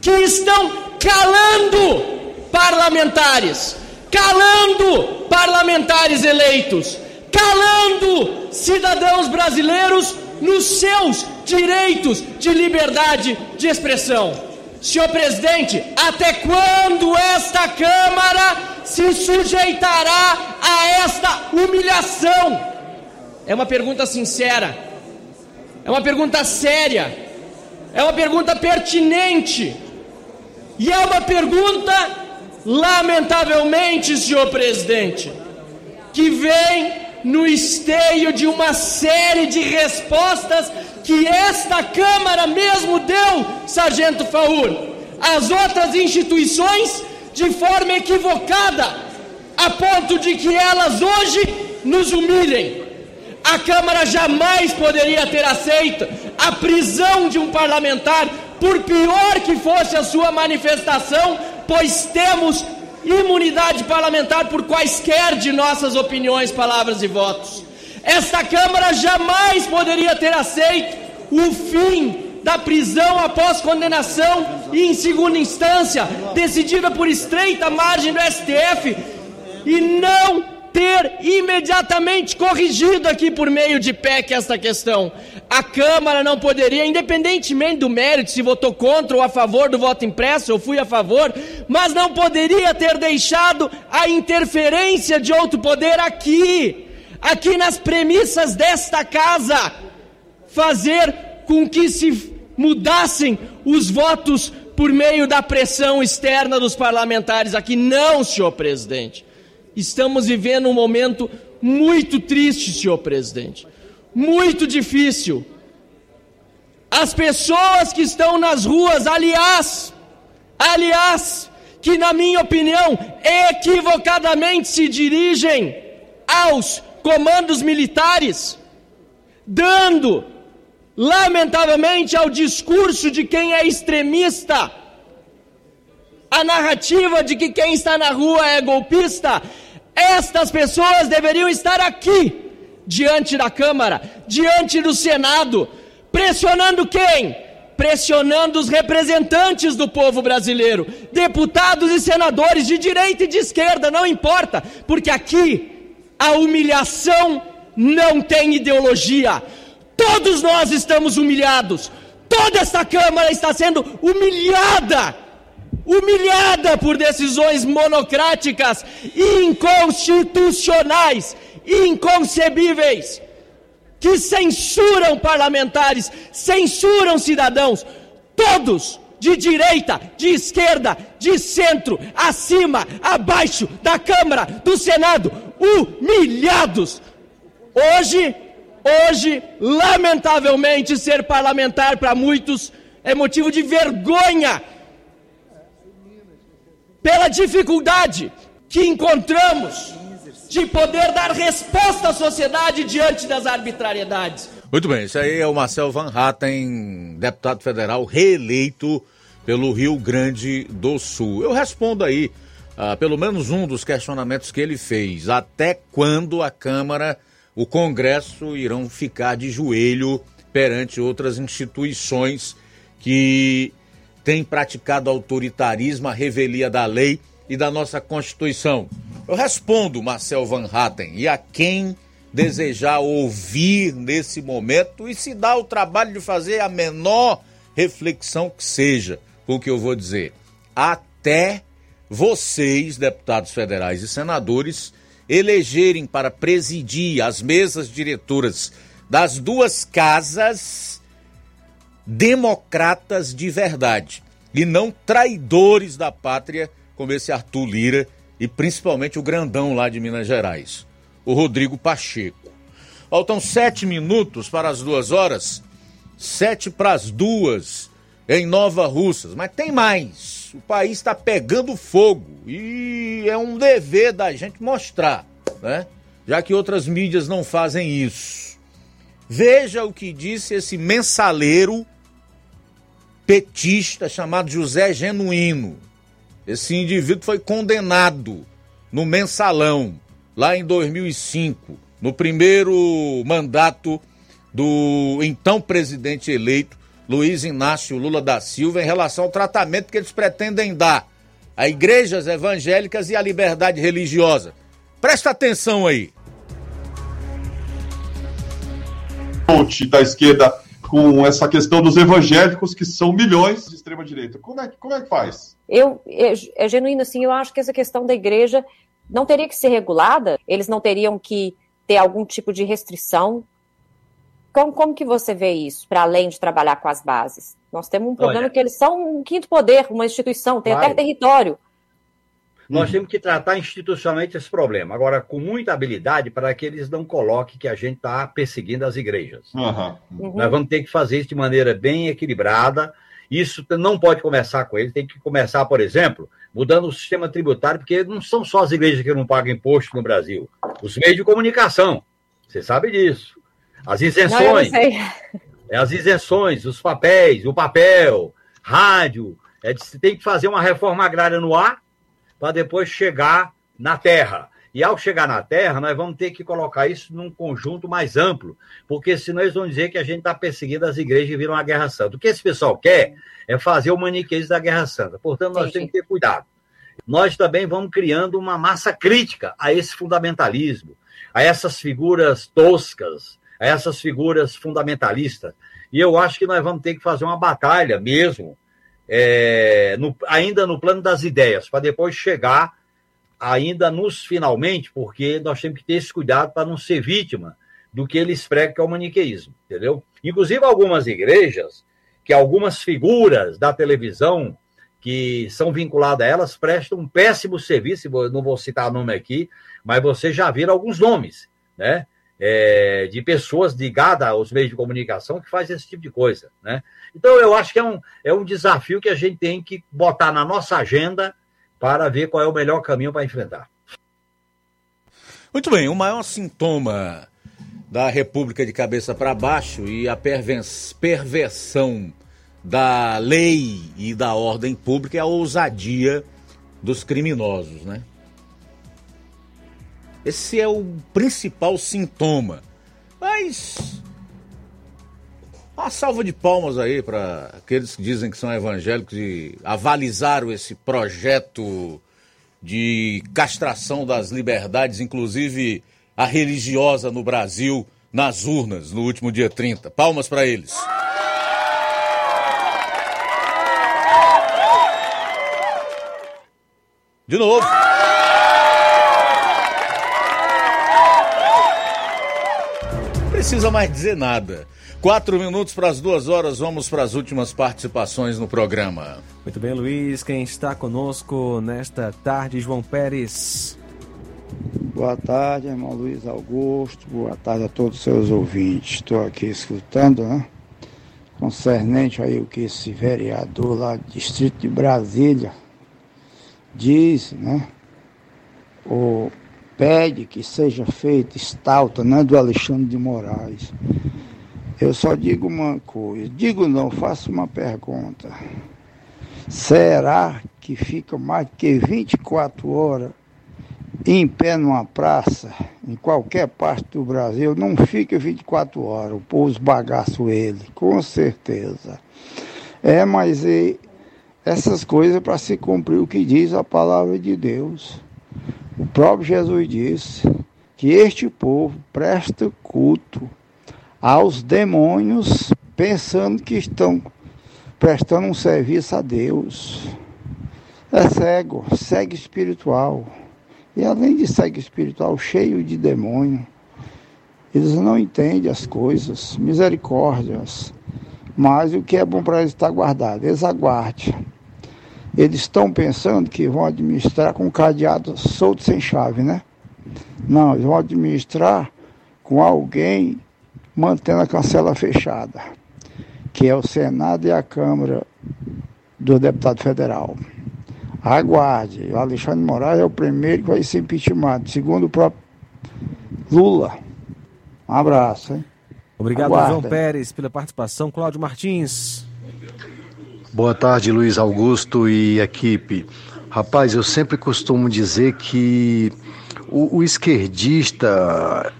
que estão calando parlamentares, calando parlamentares eleitos, calando cidadãos brasileiros nos seus direitos de liberdade de expressão. Senhor presidente, até quando esta Câmara se sujeitará a esta humilhação? É uma pergunta sincera. É uma pergunta séria, é uma pergunta pertinente, e é uma pergunta, lamentavelmente, senhor presidente, que vem no esteio de uma série de respostas que esta Câmara mesmo deu, Sargento Faur, às outras instituições de forma equivocada, a ponto de que elas hoje nos humilhem. A Câmara jamais poderia ter aceito a prisão de um parlamentar, por pior que fosse a sua manifestação, pois temos imunidade parlamentar por quaisquer de nossas opiniões, palavras e votos. Esta Câmara jamais poderia ter aceito o fim da prisão após condenação e em segunda instância, decidida por estreita margem do STF, e não ter imediatamente corrigido aqui por meio de PEC esta questão. A Câmara não poderia, independentemente do mérito, se votou contra ou a favor do voto impresso, eu fui a favor, mas não poderia ter deixado a interferência de outro poder aqui, aqui nas premissas desta casa, fazer com que se mudassem os votos por meio da pressão externa dos parlamentares aqui. Não, senhor presidente. Estamos vivendo um momento muito triste, senhor presidente. Muito difícil. As pessoas que estão nas ruas, aliás, aliás, que na minha opinião, equivocadamente se dirigem aos comandos militares, dando, lamentavelmente, ao discurso de quem é extremista, a narrativa de que quem está na rua é golpista, estas pessoas deveriam estar aqui, diante da Câmara, diante do Senado, pressionando quem? Pressionando os representantes do povo brasileiro, deputados e senadores de direita e de esquerda, não importa, porque aqui a humilhação não tem ideologia. Todos nós estamos humilhados. Toda esta Câmara está sendo humilhada humilhada por decisões monocráticas, inconstitucionais, inconcebíveis, que censuram parlamentares, censuram cidadãos, todos de direita, de esquerda, de centro, acima, abaixo da Câmara, do Senado, humilhados. Hoje, hoje, lamentavelmente, ser parlamentar para muitos é motivo de vergonha pela dificuldade que encontramos de poder dar resposta à sociedade diante das arbitrariedades. Muito bem, isso aí é o Marcel Van Hatten, deputado federal reeleito pelo Rio Grande do Sul. Eu respondo aí, ah, pelo menos um dos questionamentos que ele fez. Até quando a Câmara, o Congresso irão ficar de joelho perante outras instituições que tem praticado autoritarismo, a revelia da lei e da nossa Constituição? Eu respondo, Marcel Van Hatten, e a quem desejar ouvir nesse momento e se dá o trabalho de fazer a menor reflexão que seja com o que eu vou dizer. Até vocês, deputados federais e senadores, elegerem para presidir as mesas diretoras das duas casas democratas de verdade e não traidores da pátria como esse Arthur Lira e principalmente o grandão lá de Minas Gerais, o Rodrigo Pacheco. Faltam sete minutos para as duas horas, sete para as duas em Nova Russas, mas tem mais. O país está pegando fogo e é um dever da gente mostrar, né? Já que outras mídias não fazem isso. Veja o que disse esse mensaleiro petista chamado José Genuíno. Esse indivíduo foi condenado no mensalão, lá em 2005, no primeiro mandato do então presidente eleito Luiz Inácio Lula da Silva em relação ao tratamento que eles pretendem dar a igrejas evangélicas e à liberdade religiosa. Presta atenção aí. Da esquerda com essa questão dos evangélicos, que são milhões de extrema-direita. Como é, como é que faz? Eu, é, é genuíno, assim, eu acho que essa questão da igreja não teria que ser regulada, eles não teriam que ter algum tipo de restrição. Como, como que você vê isso, para além de trabalhar com as bases? Nós temos um problema Olha, que eles são um quinto poder, uma instituição, tem vai. até território. Nós uhum. temos que tratar institucionalmente esse problema. Agora, com muita habilidade para que eles não coloquem que a gente está perseguindo as igrejas. Uhum. Uhum. Nós vamos ter que fazer isso de maneira bem equilibrada. Isso não pode começar com ele, tem que começar, por exemplo, mudando o sistema tributário, porque não são só as igrejas que não pagam imposto no Brasil. Os meios de comunicação, você sabe disso. As isenções. Não, é, as isenções, os papéis, o papel, rádio. É, tem que fazer uma reforma agrária no ar para depois chegar na Terra. E ao chegar na Terra, nós vamos ter que colocar isso num conjunto mais amplo, porque senão eles vão dizer que a gente está perseguindo as igrejas e viram uma guerra santa. O que esse pessoal quer é fazer o maniqueísmo da guerra santa. Portanto, nós Entendi. temos que ter cuidado. nós também vamos criando uma massa crítica a esse fundamentalismo, a essas figuras toscas, a essas figuras fundamentalistas. E eu acho que nós vamos ter que fazer uma batalha mesmo, é, no, ainda no plano das ideias, para depois chegar ainda nos finalmente, porque nós temos que ter esse cuidado para não ser vítima do que eles pregam que é o maniqueísmo, entendeu? Inclusive algumas igrejas, que algumas figuras da televisão que são vinculadas a elas prestam um péssimo serviço, não vou citar nome aqui, mas você já viram alguns nomes, né? É, de pessoas ligadas aos meios de comunicação que fazem esse tipo de coisa, né? Então eu acho que é um, é um desafio que a gente tem que botar na nossa agenda para ver qual é o melhor caminho para enfrentar. Muito bem, o maior sintoma da República de cabeça para baixo e a perversão da lei e da ordem pública é a ousadia dos criminosos, né? Esse é o principal sintoma. Mas uma salva de palmas aí para aqueles que dizem que são evangélicos e avalizaram esse projeto de castração das liberdades, inclusive a religiosa no Brasil, nas urnas no último dia 30. Palmas para eles. De novo. Precisa mais dizer nada. Quatro minutos para as duas horas, vamos para as últimas participações no programa. Muito bem, Luiz. Quem está conosco nesta tarde, João Pérez. Boa tarde, irmão Luiz Augusto. Boa tarde a todos os seus ouvintes. Estou aqui escutando, né? Concernente aí o que esse vereador lá do Distrito de Brasília diz, né? O pede que seja feita estalta, né, do Alexandre de Moraes. Eu só digo uma coisa, digo não, faço uma pergunta. Será que fica mais que 24 horas em pé numa praça, em qualquer parte do Brasil, não fica 24 horas, o povo esbagaça ele, com certeza. É, mas e, essas coisas para se cumprir o que diz a palavra de Deus. O próprio Jesus disse que este povo presta culto aos demônios, pensando que estão prestando um serviço a Deus. É cego, cego espiritual. E além de cego espiritual, cheio de demônio. Eles não entendem as coisas, misericórdias. Mas o que é bom para eles está guardado. Eles aguardem. Eles estão pensando que vão administrar com cadeado solto sem chave, né? Não, eles vão administrar com alguém mantendo a cancela fechada, que é o Senado e a Câmara do Deputado Federal. Aguarde, o Alexandre Moraes é o primeiro que vai ser impeachmentado, segundo o próprio Lula. Um abraço, hein? Obrigado, Aguarda. João Pérez, pela participação. Cláudio Martins. Boa tarde, Luiz Augusto e equipe. Rapaz, eu sempre costumo dizer que o, o esquerdista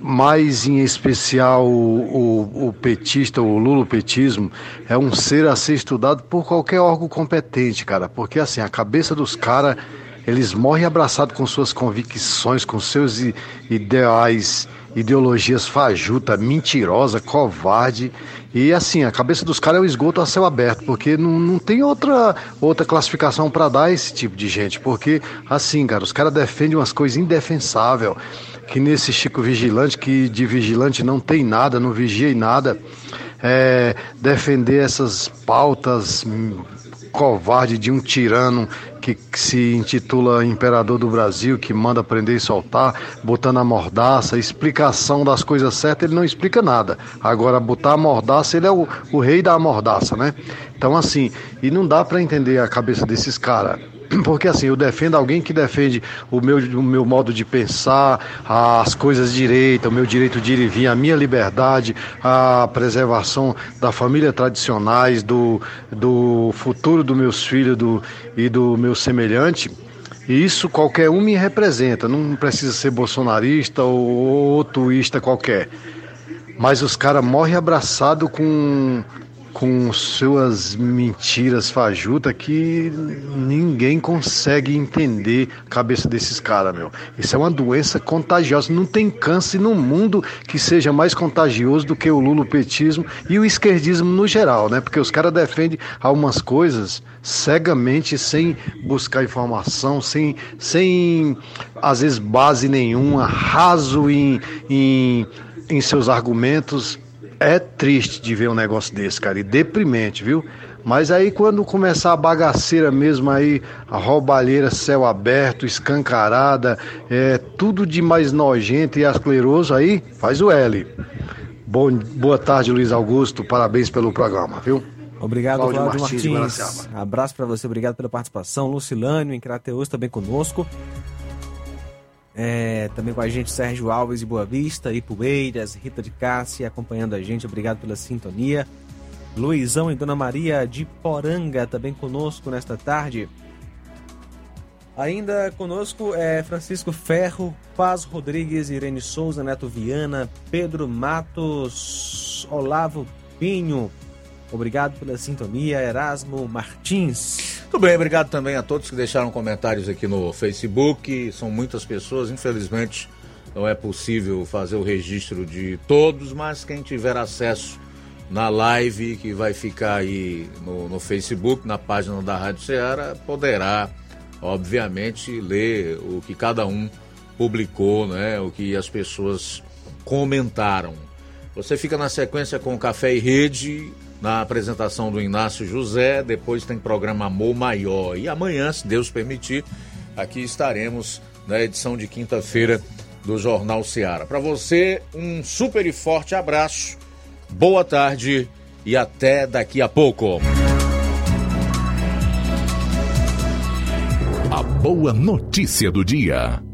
mais em especial o, o, o, petista, o lulopetismo, é um ser a ser estudado por qualquer órgão competente, cara. Porque assim, a cabeça dos caras, eles morrem abraçados com suas convicções, com seus ideais, ideologias fajuta, mentirosa, covarde. E assim, a cabeça dos caras é o esgoto a céu aberto, porque não, não tem outra, outra classificação para dar esse tipo de gente. Porque, assim, cara, os caras defendem umas coisas indefensáveis que nesse Chico Vigilante, que de vigilante não tem nada, não vigia em nada, é, defender essas pautas covarde de um tirano que, se intitula Imperador do Brasil, que manda prender e soltar, botando a mordaça, explicação das coisas certas, ele não explica nada. Agora, botar a mordaça, ele é o, o rei da mordaça, né? Então, assim, e não dá para entender a cabeça desses caras. [clears throat] Porque assim, eu defendo alguém que defende o meu, o meu modo de pensar, as coisas direitas, o meu direito de ir e vir, a minha liberdade, a preservação da família tradicionais, do, do futuro dos meus filhos do, e do meu semelhante. E isso qualquer um me representa, não precisa ser bolsonarista ou, ou tuísta qualquer. Mas os caras morrem abraçados com com suas mentiras fajutas que ninguém consegue entender a cabeça desses caras, meu. Isso é uma doença contagiosa. Não tem câncer no mundo que seja mais contagioso do que o lulopetismo e o esquerdismo no geral, né? Porque os caras defendem algumas coisas cegamente, sem buscar informação, sem, sem às vezes base nenhuma, raso em, em, em seus argumentos é triste de ver um negócio desse, cara, e deprimente, viu? Mas aí quando começar a bagaceira mesmo aí, a roubalheira céu aberto, escancarada, é tudo de mais nojento e ascleroso aí, faz o L. Bom, boa tarde, Luiz Augusto, parabéns pelo programa, viu? Obrigado, Cláudio, Cláudio Martins. Martins. Abraço para você, obrigado pela participação. Lucilânio, em Crateus, também conosco. É, também com a gente Sérgio Alves de Boa Vista, Ipueiras, Rita de Cássia acompanhando a gente, obrigado pela sintonia. Luizão e Dona Maria de Poranga também conosco nesta tarde. Ainda conosco é Francisco Ferro, Paz Rodrigues, Irene Souza, Neto Viana, Pedro Matos, Olavo Pinho. Obrigado pela sintonia, Erasmo Martins. Muito bem, obrigado também a todos que deixaram comentários aqui no Facebook. São muitas pessoas, infelizmente não é possível fazer o registro de todos, mas quem tiver acesso na live que vai ficar aí no, no Facebook, na página da Rádio Ceará, poderá, obviamente, ler o que cada um publicou, né? O que as pessoas comentaram. Você fica na sequência com Café e Rede na apresentação do Inácio José. Depois tem programa Amor Maior. E amanhã, se Deus permitir, aqui estaremos na edição de quinta-feira do Jornal Seara. Para você, um super e forte abraço, boa tarde e até daqui a pouco. A boa notícia do dia.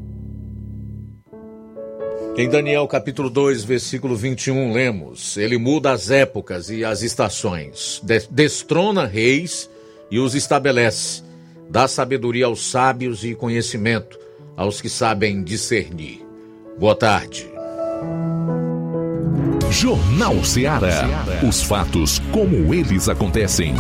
Em Daniel capítulo 2, versículo 21, lemos: Ele muda as épocas e as estações, destrona reis e os estabelece, dá sabedoria aos sábios e conhecimento aos que sabem discernir. Boa tarde. Jornal Ceará. Os fatos como eles acontecem.